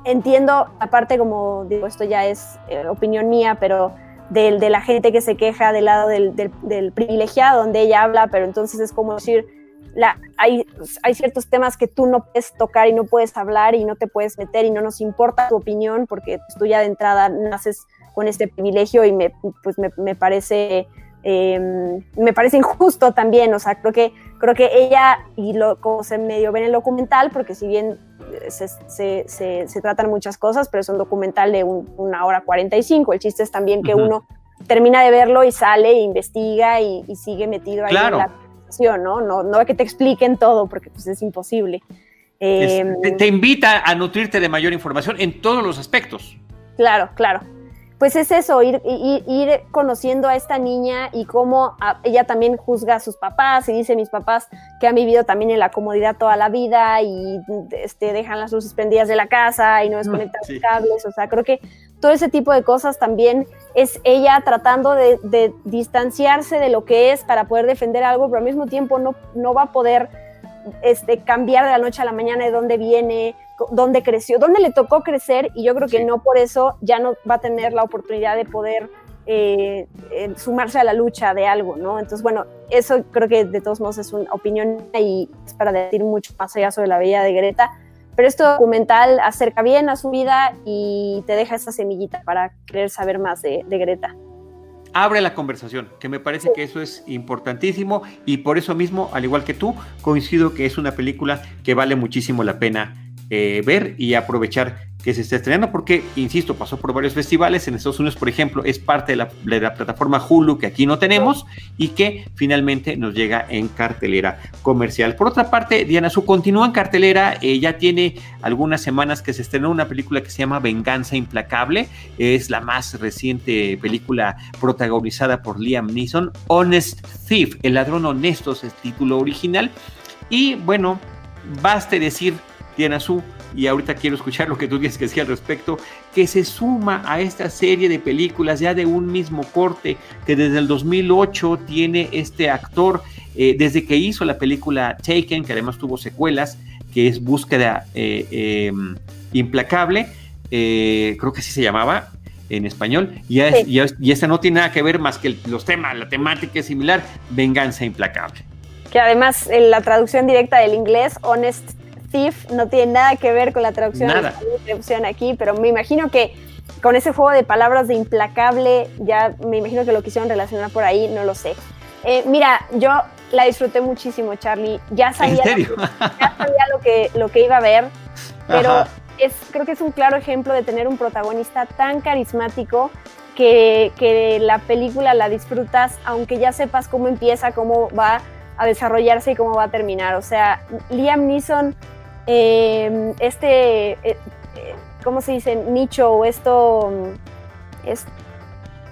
entiendo, aparte como digo, esto ya es opinión mía, pero de la gente que se queja del lado del, del, privilegiado, donde ella habla, pero entonces es como decir, la, hay, hay ciertos temas que tú no puedes tocar y no puedes hablar y no te puedes meter y no nos importa tu opinión porque tú ya de entrada naces con este privilegio y me, pues me, parece... Em, me parece injusto también, o sea, creo que, creo que ella, y lo, como se medio ve en el documental, porque si bien se, se, tratan muchas cosas, pero es un documental de una hora 45. El chiste es también que uno termina de verlo y sale e investiga y, sigue metido ahí en la conversación, ¿no? ¿no? No que te expliquen todo, porque pues es imposible. Em, te, invita a nutrirte de mayor información en todos los aspectos. Claro, claro pues es eso, ir, ir, conociendo a esta niña y cómo ella también juzga a sus papás y dice mis papás que han vivido también en la comodidad toda la vida y este, dejan las luces prendidas de la casa y no desconectan los cables, o sea, creo que todo ese tipo de cosas también es ella tratando de, distanciarse de lo que es para poder defender algo, pero al mismo tiempo no, no va a poder este, cambiar de la noche a la mañana de dónde viene, dónde creció, dónde le tocó crecer y yo creo que no por eso ya no va a tener la oportunidad de poder eh, eh, sumarse a la lucha de algo, ¿no? Entonces, bueno, eso creo que de todos modos es una opinión y es para decir mucho más allá sobre la vida de Greta, pero este documental acerca bien a su vida y te deja esa semillita para querer saber más de, Greta abre la conversación, que me parece que eso es importantísimo y por eso mismo, al igual que tú, coincido que es una película que vale muchísimo la pena eh, ver y aprovechar que se está estrenando porque, insisto, pasó por varios festivales. En Estados Unidos, por ejemplo, es parte de la, plataforma Hulu que aquí no tenemos y que finalmente nos llega en cartelera comercial. Por otra parte, Diana Su continúa en cartelera. Eh, ya tiene algunas semanas que se estrenó una película que se llama Venganza Implacable. Es la más reciente película protagonizada por Liam Neeson. Honest Thief, El ladrón honesto es el título original. Y bueno, baste decir Diana Su, y ahorita quiero escuchar lo que tú tienes que decir al respecto, que se suma a esta serie de películas ya de un mismo corte que desde el 2008 tiene este actor, eh, desde que hizo la película Taken, que además tuvo secuelas, que es Búsqueda eh, em, Implacable, eh, creo que así se llamaba, en español, y, esta no tiene nada que ver más que los temas, la temática es similar, venganza implacable. Que además en la traducción directa del inglés, Honest Thief no tiene nada que ver con la traducción, traducción aquí, pero me imagino que con ese juego de palabras de implacable, ya me imagino que lo quisieron relacionar por ahí, no lo sé. Eh, mira, yo la disfruté muchísimo, Charlie. Ya sabía, Lo, ya sabía lo, que, lo que iba a ver, pero es, creo que es un claro ejemplo de tener un protagonista tan carismático que, que la película la disfrutas, aunque ya sepas cómo empieza, cómo va a desarrollarse y cómo va a terminar. O sea, Liam Neeson Em, este, eh, eh, ¿cómo se dice? Nicho o esto, es,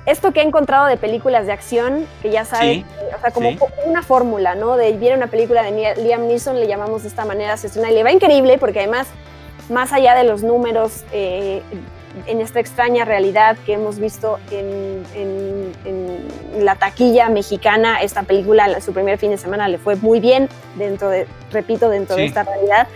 esto que he encontrado de películas de acción, que ya sabes, o sea, como una fórmula, ¿no? De viene una película de Liam Neeson, le llamamos de esta manera, se y le va increíble porque además, más allá de los números, eh, en esta extraña realidad que hemos visto en, la taquilla mexicana, esta película, su primer fin de semana le fue muy bien dentro de, repito, dentro de esta realidad.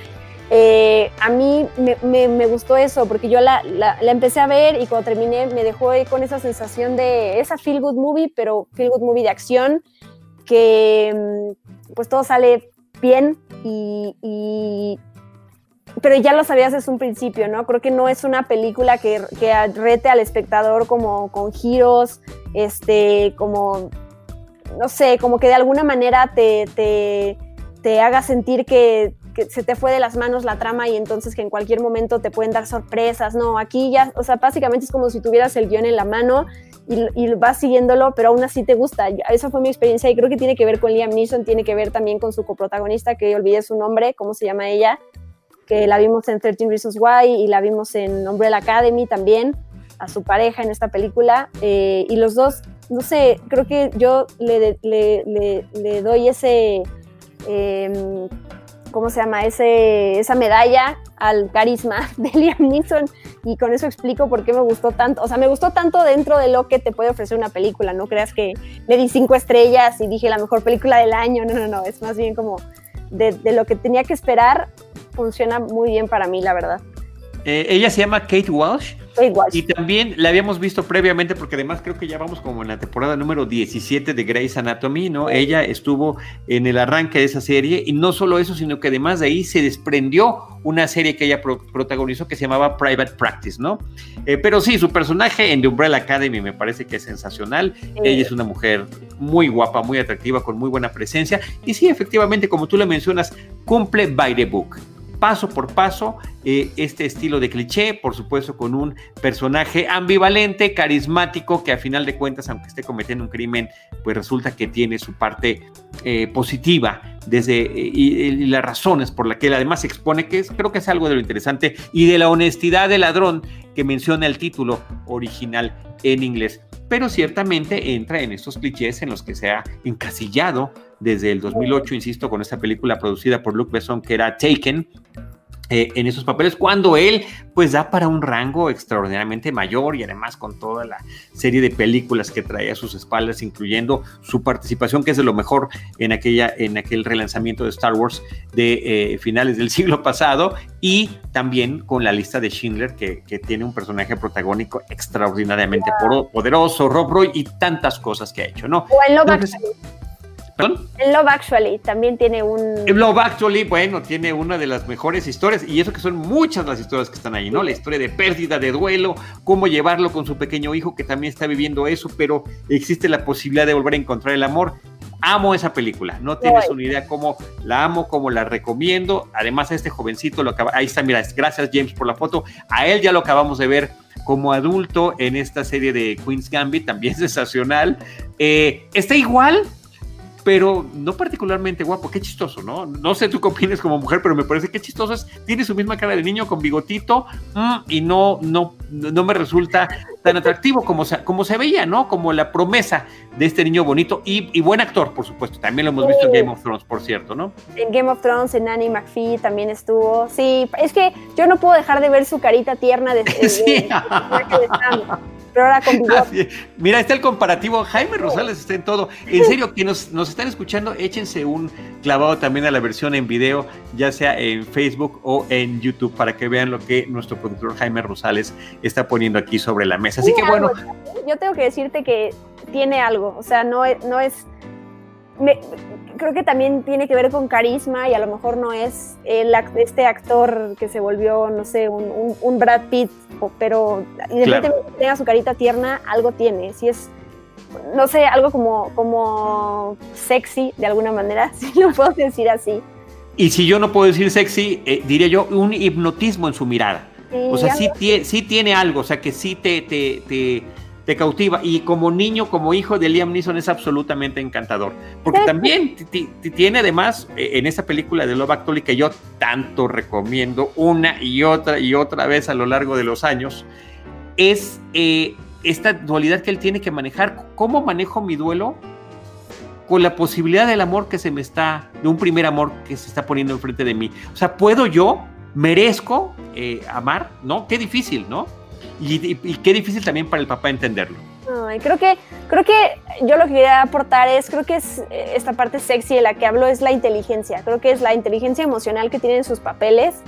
Eh, a mí me, gustó eso, porque yo la, empecé a ver y cuando terminé me dejó con esa sensación de esa feel good movie, pero feel good movie de acción, que mm, pues todo sale bien y, pero ya lo sabías desde un principio, ¿no? Creo que no es una película que, que rete al espectador como con giros, este, como, no sé, como que de alguna manera te, te, te haga sentir que que se te fue de las manos la trama y entonces que en cualquier momento te pueden dar sorpresas. No, aquí ya, o sea, básicamente es como si tuvieras el guion en la mano y, vas siguiéndolo, pero aún así te gusta. Esa fue mi experiencia y creo que tiene que ver con Liam Neeson, tiene que ver también con su coprotagonista, que olvidé su nombre, ¿cómo se llama ella? Que la vimos en 13 Reasons Why y la vimos en Umbrella Academy también, a su pareja en esta película. Eh, y los dos no sé, creo que yo le, le, doy ese, em, ¿cómo se llama? Ese, esa medalla al carisma de Liam Neeson y con eso explico por qué me gustó tanto. O sea, me gustó tanto dentro de lo que te puede ofrecer una película. No creas que le di cinco estrellas y dije la mejor película del año. No, no, no. Es más bien como de, lo que tenía que esperar. Funciona muy bien para mí, la verdad. Eh, ella se llama Kate Walsh y también la habíamos visto previamente, porque además creo que ya vamos como en la temporada número 17 de Grey's Anatomy, ¿no? Ella estuvo en el arranque de esa serie, y no solo eso, sino que además de ahí se desprendió una serie que ella protagonizó que se llamaba Private Practice, ¿no? Eh, pero sí, su personaje en The Umbrella Academy me parece que es sensacional. Ella es una mujer muy guapa, muy atractiva, con muy buena presencia, y sí, efectivamente, como tú le mencionas, cumple by the book paso por paso eh, este estilo de cliché, por supuesto con un personaje ambivalente, carismático, que a final de cuentas, aunque esté cometiendo un crimen, pues resulta que tiene su parte eh, positiva desde eh, y, las razones por las que él además expone, que es, creo que es algo de lo interesante, y de la honestidad del ladrón que menciona el título original en inglés. Pero ciertamente entra en estos clichés en los que se ha encasillado desde el 2008, insisto, con esta película producida por Luc Besson que era Taken, eh, en esos papeles, cuando él pues da para un rango extraordinariamente mayor y además con toda la serie de películas que traía a sus espaldas, incluyendo su participación, que es de lo mejor en, aquella, en aquel relanzamiento de Star Wars de eh, finales del siglo pasado, y también con la lista de Schindler, que, tiene un personaje protagónico extraordinariamente poderoso, Rob Roy y tantas cosas que ha hecho, ¿no? O en Love Actually también tiene un... Love Actually, bueno, tiene una de las mejores historias, y eso que son muchas las historias que están ahí, ¿no? La historia de pérdida, de duelo, cómo llevarlo con su pequeño hijo que también está viviendo eso, pero existe la posibilidad de volver a encontrar el amor. Amo esa película, no tienes una idea cómo la amo, cómo la recomiendo. Además, a este jovencito lo acaba, ahí está, mira, gracias James por la foto. A él ya lo acabamos de ver como adulto en esta serie de Queen's Gambit, también sensacional. Eh, está igual, pero no particularmente guapo, qué chistoso, ¿no? No sé tú qué opinas como mujer, pero me parece que chistoso es, tiene su misma cara de niño con bigotito mm, y no, no, no me resulta tan atractivo como se, como se veía, ¿no? Como la promesa de este niño bonito y, buen actor, por supuesto. También lo hemos visto en Game of Thrones, por cierto, ¿no? En Game of Thrones, en Annie McPhee también estuvo. Sí, es que yo no puedo dejar de ver su carita tierna de, sí. Pero ahora con Mira, está el comparativo. Jaime Rosales está en todo. En serio, que nos, están escuchando, échense un clavado también a la versión en video, ya sea en Facebook o en YouTube, para que vean lo que nuestro productor Jaime Rosales está poniendo aquí sobre la mesa. Así que bueno. Yo tengo que decirte que tiene algo, o sea, no, no es creo que también tiene que ver con carisma y a lo mejor no es el, este actor que se volvió, no sé, un, Brad Pitt, pero independientemente tenga su carita tierna, algo tiene. Si es, no sé, algo como, como sexy de alguna manera, si lo puedo decir así. Y si yo no puedo decir sexy, eh, diría yo un hipnotismo en su mirada. o sea, sí, sí tiene algo, o sea, que sí te, te te cautiva. Y como niño, como hijo de Liam Neeson, es absolutamente encantador. Porque también tiene además eh, en esa película de Love Actually que yo tanto recomiendo una y otra y otra vez a lo largo de los años, es eh, esta dualidad que él tiene que manejar. ¿Cómo manejo mi duelo? con la posibilidad del amor que se me está, de un primer amor que se está poniendo enfrente de mí. O sea, ¿puedo yo, merezco eh, amar? ¿No? Qué difícil, ¿no? Y, qué difícil también para el papá entenderlo. creo que, creo que yo lo que quería aportar es, creo que es eh, esta parte sexy de la que hablo es la inteligencia. Creo que es la inteligencia emocional que tienen sus papeles,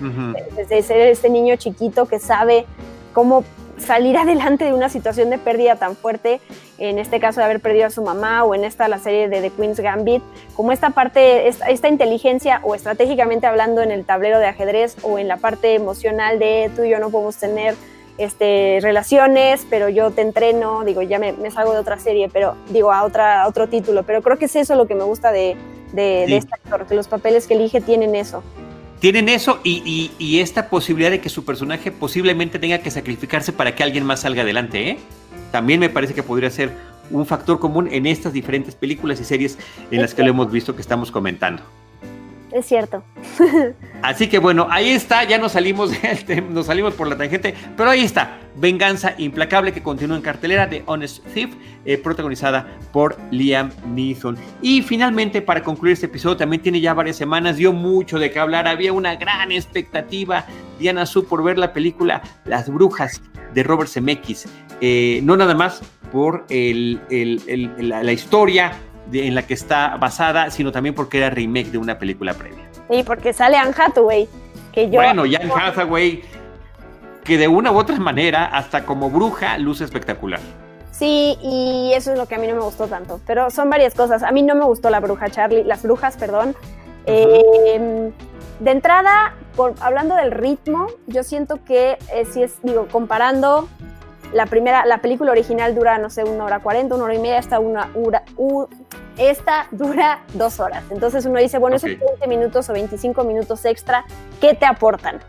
desde ser este niño chiquito que sabe cómo salir adelante de una situación de pérdida tan fuerte, en este caso de haber perdido a su mamá o en esta la serie de The Queen's Gambit, como esta parte, esta, esta, inteligencia o estratégicamente hablando en el tablero de ajedrez o en la parte emocional de tú y yo no podemos tener este, relaciones, pero yo te entreno, digo, ya me, salgo de otra serie, pero digo, a, otra, otro título, pero creo que es eso lo que me gusta de, de, este actor, que los papeles que elige tienen eso. Tienen eso y, y, esta posibilidad de que su personaje posiblemente tenga que sacrificarse para que alguien más salga adelante, ¿eh? También me parece que podría ser un factor común en estas diferentes películas y series en las que lo hemos visto que estamos comentando. Es cierto. Así que bueno, ahí está, ya nos salimos, nos salimos por la tangente, pero ahí está, Venganza Implacable que continúa en cartelera de Honest Thief, eh, protagonizada por Liam Neeson. Y finalmente, para concluir este episodio, también tiene ya varias semanas, dio mucho de qué hablar, había una gran expectativa, Diana Su, por ver la película Las Brujas de Robert Zemeckis, eh, no nada más por la, historia en la que está basada, sino también porque era remake de una película previa. Sí, porque sale Anne Hathaway. Que yo... Bueno, ya Anne Hathaway, que de una u otra manera, hasta como bruja, luce espectacular. Sí, y eso es lo que a mí no me gustó tanto. Pero son varias cosas. A mí no me gustó la bruja Charlie, las brujas, perdón. Em, de entrada, por, hablando del ritmo, yo siento que eh, si es, digo, comparando la primera, la película original dura, no sé, una hora cuarenta, una hora y media, hasta una hora, esta dura dos horas. Entonces uno dice, bueno, esos 20 minutos o 25 minutos extra, ¿qué te aportan?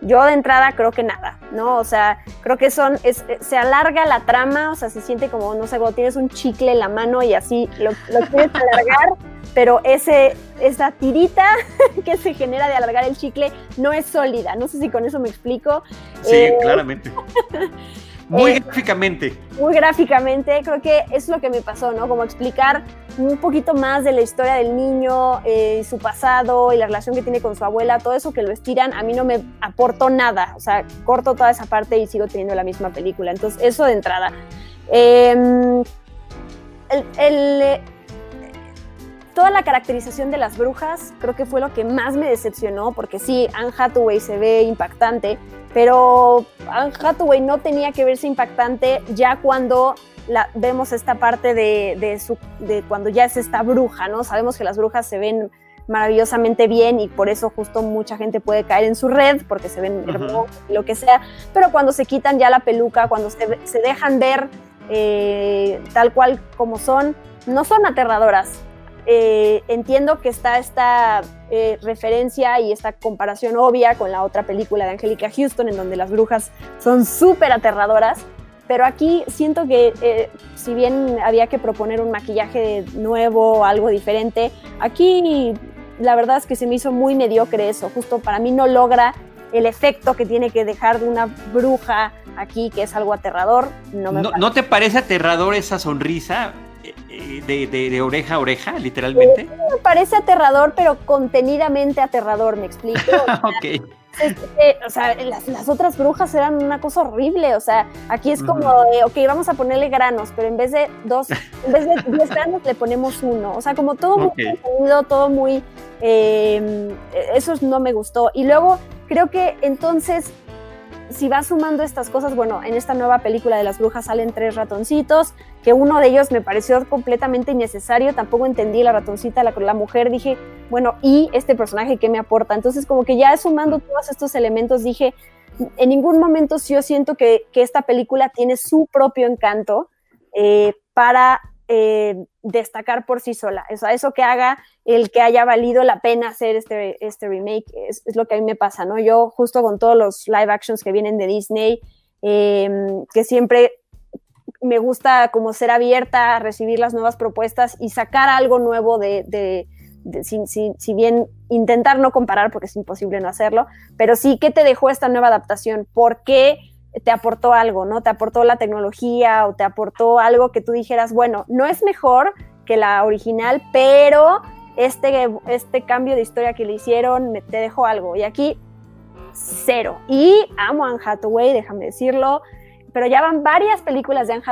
Yo de entrada creo que nada, ¿no? O sea, creo que son, es, se alarga la trama, o sea, se siente como, no sé, cuando tienes un chicle en la mano y así lo, lo quieres alargar, pero ese, esa tirita que se genera de alargar el chicle no es sólida. No sé si con eso me explico. Sí, eh, claramente. Muy eh, gráficamente. Muy gráficamente, creo que es lo que me pasó, ¿no? Como explicar un poquito más de la historia del niño, eh, su pasado y la relación que tiene con su abuela, todo eso que lo estiran, a mí no me aportó nada. O sea, corto toda esa parte y sigo teniendo la misma película. Entonces, eso de entrada. Em, el, toda la caracterización de las brujas creo que fue lo que más me decepcionó, porque sí, Anne Hathaway se ve impactante, pero Anne Hathaway no tenía que verse impactante ya cuando la, vemos esta parte de, su, de cuando ya es esta bruja, ¿no? Sabemos que las brujas se ven maravillosamente bien y por eso justo mucha gente puede caer en su red porque se ven y lo que sea, pero cuando se quitan ya la peluca, cuando se, dejan ver eh, tal cual como son, no son aterradoras, eh, entiendo que está esta eh, referencia y esta comparación obvia con la otra película de Angélica Houston, en donde las brujas son súper aterradoras, pero aquí siento que eh, si bien había que proponer un maquillaje nuevo, algo diferente, aquí la verdad es que se me hizo muy mediocre eso, justo para mí no logra el efecto que tiene que dejar de una bruja aquí, que es algo aterrador. ¿No, ¿no te parece aterrador esa sonrisa? De, oreja a oreja, literalmente. me parece aterrador, pero contenidamente aterrador, ¿me explico? ok. o sea, las, otras brujas eran una cosa horrible, o sea, aquí es como, ok, vamos a ponerle granos, pero en vez de dos, en vez de diez granos le ponemos uno, o sea, como todo muy contenido, todo muy, em, eso no me gustó. Y luego creo que entonces si vas sumando estas cosas, bueno, en esta nueva película de las brujas salen tres ratoncitos, que uno de ellos me pareció completamente innecesario, tampoco entendí la ratoncita, la, la mujer, dije, bueno, ¿y este personaje qué me aporta? Entonces como que ya sumando todos estos elementos dije, en ningún momento yo siento que, que esta película tiene su propio encanto eh, para eh, destacar por sí sola. Eso, eso que haga el que haya valido la pena hacer este, este remake es, lo que a mí me pasa, ¿no? Yo justo con todos los live actions que vienen de Disney, em, que siempre me gusta como ser abierta recibir las nuevas propuestas y sacar algo nuevo de, si, bien intentar no comparar porque es imposible no hacerlo, pero sí, ¿qué te dejó esta nueva adaptación? ¿Por qué? Te aportó algo, ¿no? Te aportó la tecnología o te aportó algo que tú dijeras, bueno, no es mejor que la original, pero este, este cambio de historia que le hicieron me, te dejó algo. Y aquí, cero. Y amo a Anne Hathaway, déjame decirlo, pero ya van varias películas de Anne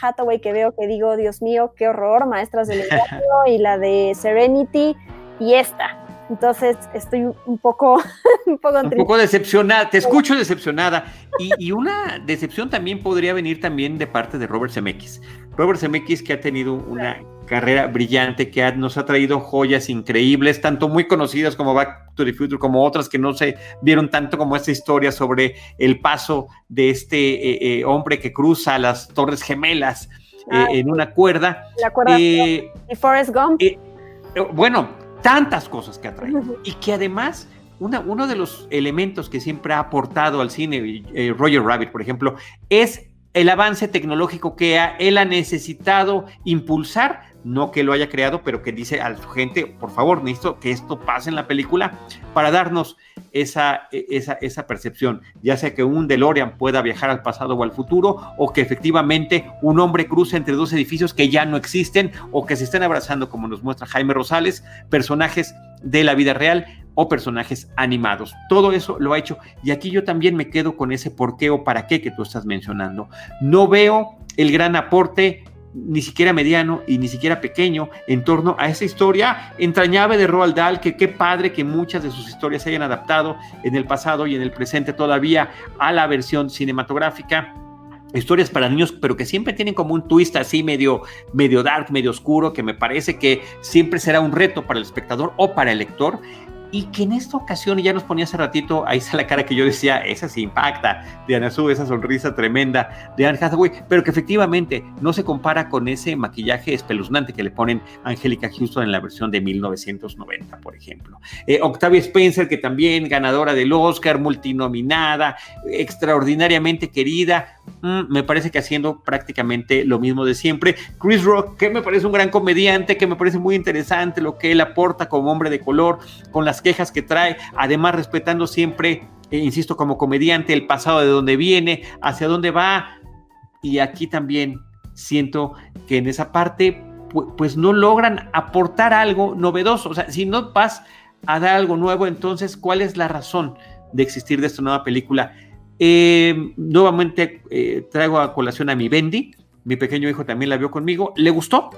Hathaway que veo que digo, Dios mío, qué horror, Maestras del Engaño y la de Serenity y esta. Entonces estoy un poco, un poco, un poco decepcionada, te escucho decepcionada. Y, una decepción también podría venir también de parte de Robert Zemeckis. Robert Zemeckis que ha tenido una carrera brillante, que nos ha traído joyas increíbles, tanto muy conocidas como Back to the Future, como otras que no se vieron tanto como esta historia sobre el paso de este eh, eh, hombre que cruza las Torres Gemelas eh, ah, en una cuerda. La cuerda y Forrest Gump. bueno, tantas cosas que ha traído. Y que además uno de los elementos que siempre ha aportado al cine, eh, Roger Rabbit, por ejemplo, es el avance tecnológico que él ha necesitado impulsar no que lo haya creado, pero que dice a su gente, por favor, necesito que esto pase en la película para darnos esa, e, esa, esa percepción, ya sea que un DeLorean pueda viajar al pasado o al futuro, o que efectivamente un hombre cruce entre dos edificios que ya no existen, o que se estén abrazando, como nos muestra Jaime Rosales, personajes de la vida real o personajes animados. Todo eso lo ha hecho y aquí yo también me quedo con ese por qué o para qué que tú estás mencionando. No veo el gran aporte ni siquiera mediano y ni siquiera pequeño en torno a esa historia entrañable de Roald Dahl, que qué padre que muchas de sus historias se hayan adaptado en el pasado y en el presente todavía a la versión cinematográfica. Historias para niños, pero que siempre tienen como un twist así medio, medio dark, medio oscuro, que me parece que siempre será un reto para el espectador o para el lector y que en esta ocasión, y ya nos ponía hace ratito, ahí está la cara que yo decía, esa sí impacta, de Ana Sue, esa sonrisa tremenda de Anne Hathaway, pero que efectivamente no se compara con ese maquillaje espeluznante que le ponen Angélica Houston en la versión de 1990, por ejemplo. Eh, Octavia Spencer, que también ganadora del Oscar, multinominada, extraordinariamente querida, mm, me parece que haciendo prácticamente lo mismo de siempre. Chris Rock, que me parece un gran comediante, que me parece muy interesante lo que él aporta como hombre de color, con las quejas que trae, además respetando siempre, eh, insisto, como comediante, el pasado de dónde viene, hacia dónde va. Y aquí también siento que en esa parte, pues no logran aportar algo novedoso. O sea, si no vas a dar algo nuevo, entonces, ¿cuál es la razón de existir de esta nueva película? Eh, nuevamente eh, traigo a colación a mi Bendy, mi pequeño hijo también la vio conmigo, le gustó,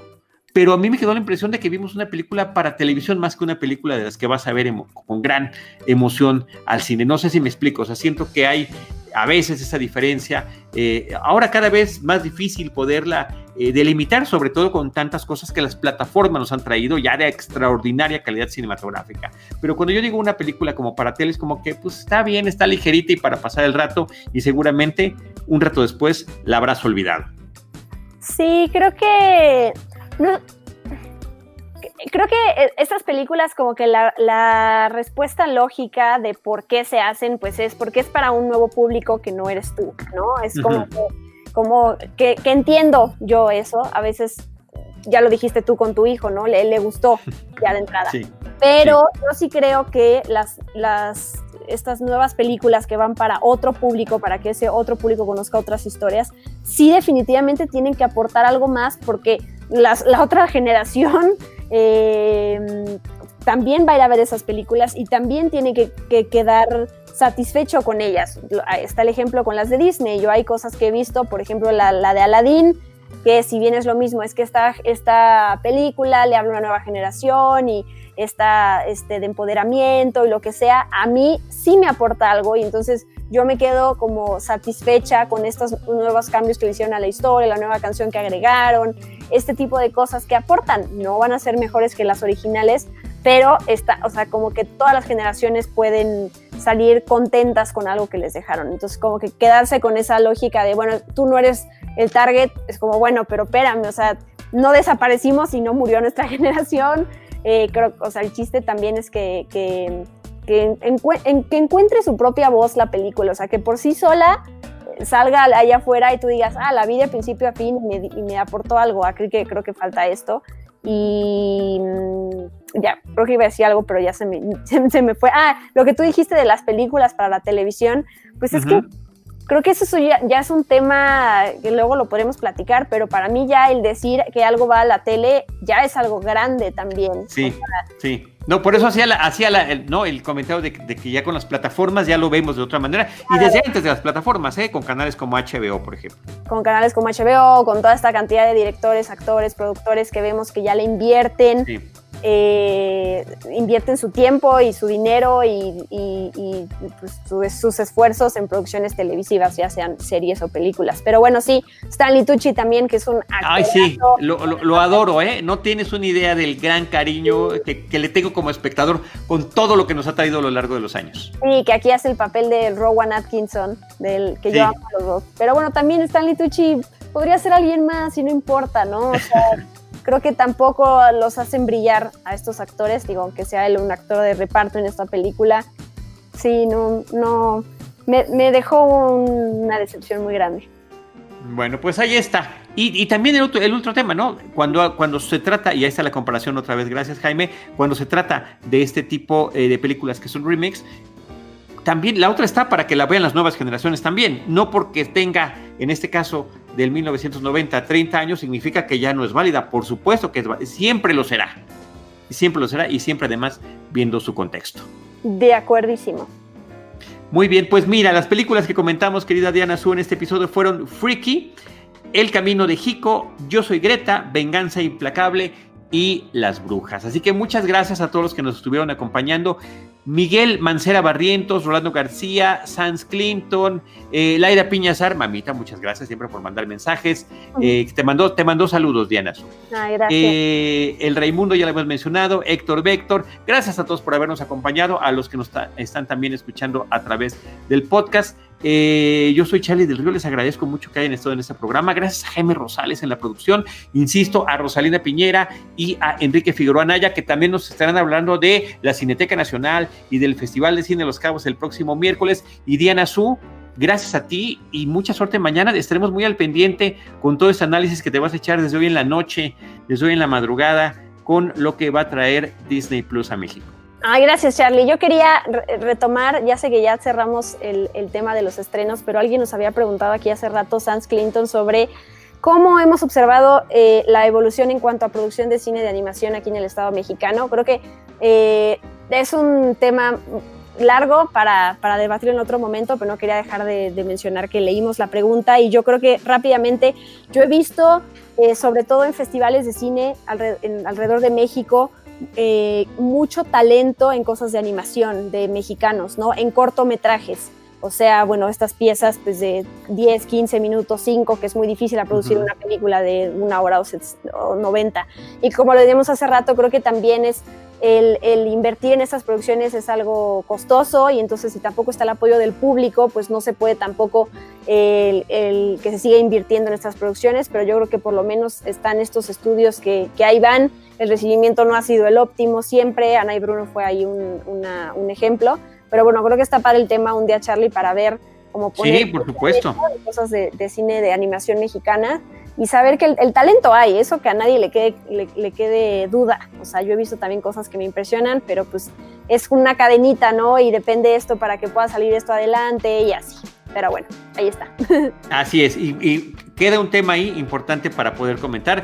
pero a mí me quedó la impresión de que vimos una película para televisión más que una película de las que vas a ver con gran emoción al cine. No sé si me explico, o sea, siento que hay a veces esa diferencia. Eh, ahora cada vez más difícil poderla eh, delimitar, sobre todo con tantas cosas que las plataformas nos han traído ya de extraordinaria calidad cinematográfica. Pero cuando yo digo una película como para tele, es como que pues está bien, está ligerita y para pasar el rato y seguramente un rato después la habrás olvidado. Sí, creo que no, creo que e, estas películas como que la, respuesta lógica de por qué se hacen, pues es porque es para un nuevo público que no eres tú, ¿no? Es como, que, como que, entiendo yo eso, a veces ya lo dijiste tú con tu hijo, ¿no? Le, le gustó ya de entrada. Pero yo sí creo que las, las estas nuevas películas que van para otro público, para que ese otro público conozca otras historias, sí definitivamente tienen que aportar algo más porque la otra generación eh, también va a ir a ver esas películas y también tiene que, quedar satisfecho con ellas. Está el ejemplo con las de Disney. Yo hay cosas que he visto, por ejemplo, la, la de Aladdin, que si bien es lo mismo, es que esta, esta película le habla a una nueva generación y está este, de empoderamiento y lo que sea, a mí sí me aporta algo y entonces yo me quedo como satisfecha con estos nuevos cambios que le hicieron a la historia, la nueva canción que agregaron, este tipo de cosas que aportan. No van a ser mejores que las originales, pero está, o sea, como que todas las generaciones pueden salir contentas con algo que les dejaron. Entonces, como que quedarse con esa lógica de, bueno, tú no eres el target, es como, bueno, pero espérame, o sea, no desaparecimos y no murió nuestra generación. Eh, creo, o sea, el chiste también es que, que, que, que encuentre su propia voz la película, o sea, que por sí sola salga allá afuera y tú digas, ah, la vi de principio a fin y me, aportó algo, ah, creo que, creo que falta esto. Y mm, ya, creo que iba a decir algo, pero ya se me, se, me fue. Ah, lo que tú dijiste de las películas para la televisión, pues es que creo que eso ya, ya, es un tema que luego lo podemos platicar, pero para mí ya el decir que algo va a la tele ya es algo grande también. Sí, sí. No, por eso hacía, la, hacía la, el, no, el comentario de, que ya con las plataformas ya lo vemos de otra manera. Y desde antes de las plataformas, ¿eh? con canales como HBO, por ejemplo. Con canales como HBO, con toda esta cantidad de directores, actores, productores que vemos que ya le invierten. Sí eh, invierten su tiempo y su dinero y, pues, sus esfuerzos en producciones televisivas, ya sean series o películas. Pero bueno, sí, Stanley Tucci también, que es un actor. Ay, sí, lo, adoro, ¿eh? No tienes una idea del gran cariño que, le tengo como espectador con todo lo que nos ha traído a lo largo de los años. Sí, que aquí hace el papel de Rowan Atkinson, del que yo amo a los dos. Pero bueno, también Stanley Tucci podría ser alguien más y no importa, ¿no? O sea, creo que tampoco los hacen brillar a estos actores, digo, aunque sea él un actor de reparto en esta película, sí, no, no, me, dejó una decepción muy grande. Bueno, pues ahí está. Y, también el otro, el otro tema, ¿no? Cuando, cuando se trata, y ahí está la comparación otra vez, gracias Jaime, cuando se trata de este tipo eh, de películas que son remakes, también la otra está para que la vean las nuevas generaciones también, no porque tenga, en este caso, del 1990 30 años, significa que ya no es válida, por supuesto que siempre lo será, siempre lo será y siempre además viendo su contexto. De acuerdísimo. Muy bien, pues mira, las películas que comentamos, querida Diana Su, en este episodio fueron Freaky, El Camino de Jico, Yo Soy Greta, Venganza Implacable y Las Brujas. Así que muchas gracias a todos los que nos estuvieron acompañando. Miguel Mancera Barrientos, Rolando García, Sans Clinton, eh, Laira Piñazar, mamita, muchas gracias siempre por mandar mensajes. Eh, te, mandó, te mandó saludos, Diana. gracias. Eh, el Raimundo ya lo hemos mencionado, Héctor Véctor, gracias a todos por habernos acompañado, a los que nos están también escuchando a través del podcast. Eh, yo soy Charlie del Río, les agradezco mucho que hayan estado en este programa. Gracias a Jaime Rosales en la producción, insisto, a Rosalina Piñera y a Enrique Figueroa Naya, que también nos estarán hablando de la Cineteca Nacional y del Festival de Cine de Los Cabos el próximo miércoles. Y Diana Su, gracias a ti y mucha suerte mañana. Estaremos muy al pendiente con todo este análisis que te vas a echar desde hoy en la noche, desde hoy en la madrugada, con lo que va a traer Disney Plus a México. Ay, gracias Charlie. Yo quería retomar, ya sé que ya cerramos el, tema de los estrenos, pero alguien nos había preguntado aquí hace rato, Sans Clinton, sobre cómo hemos observado eh, la evolución en cuanto a producción de cine de animación aquí en el Estado mexicano. Creo que eh, es un tema largo para, para, debatir en otro momento, pero no quería dejar de, mencionar que leímos la pregunta y yo creo que rápidamente yo he visto, eh, sobre todo en festivales de cine alrededor de México, eh, mucho talento en cosas de animación de mexicanos, ¿no? En cortometrajes. O sea, bueno, estas piezas pues de 10, 15 minutos, 5, que es muy difícil a producir una película de una hora o, 90. Y como lo decíamos hace rato, creo que también es el, invertir en estas producciones es algo costoso y entonces si tampoco está el apoyo del público, pues no se puede tampoco el, que se siga invirtiendo en estas producciones, pero yo creo que por lo menos están estos estudios que, que ahí van. El recibimiento no ha sido el óptimo siempre, Ana y Bruno fue ahí un, ejemplo, pero bueno, creo que está para el tema un día, Charlie, para ver cómo poner sí, por supuesto. cosas de, cine de animación mexicana y saber que el, talento hay, eso que a nadie le quede, le, quede duda. O sea, yo he visto también cosas que me impresionan, pero pues es una cadenita, ¿no? Y depende de esto para que pueda salir esto adelante y así. Pero bueno, ahí está. Así es, y queda un tema ahí importante para poder comentar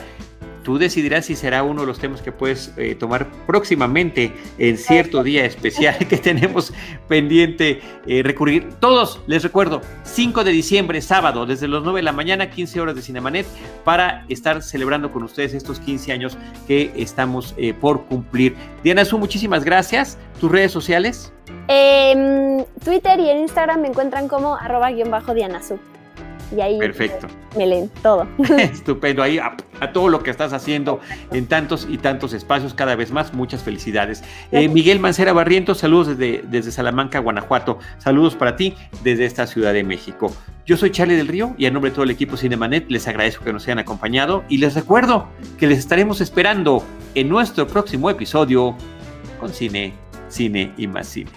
tú decidirás si será uno de los temas que puedes eh, tomar próximamente en cierto día especial que tenemos pendiente eh, recurrir. Todos, les recuerdo, 5 de diciembre, sábado, desde las 9 de la mañana, 15 horas de Cinemanet, para estar celebrando con ustedes estos 15 años que estamos eh, por cumplir. Diana Su, muchísimas gracias. ¿Tus redes sociales? En Twitter y en Instagram me encuentran como arroba guion bajo Diana Su. Y ahí Perfecto. me leen todo. Estupendo, ahí a, todo lo que estás haciendo en tantos y tantos espacios, cada vez más, muchas felicidades. Eh, Miguel Mancera Barrientos, saludos desde, desde Salamanca, Guanajuato. Saludos para ti desde esta Ciudad de México. Yo soy Charlie del Río y a nombre de todo el equipo Cinemanet les agradezco que nos hayan acompañado y les recuerdo que les estaremos esperando en nuestro próximo episodio con Cine, Cine y más Cine.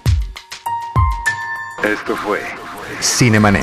Esto fue Cinemanet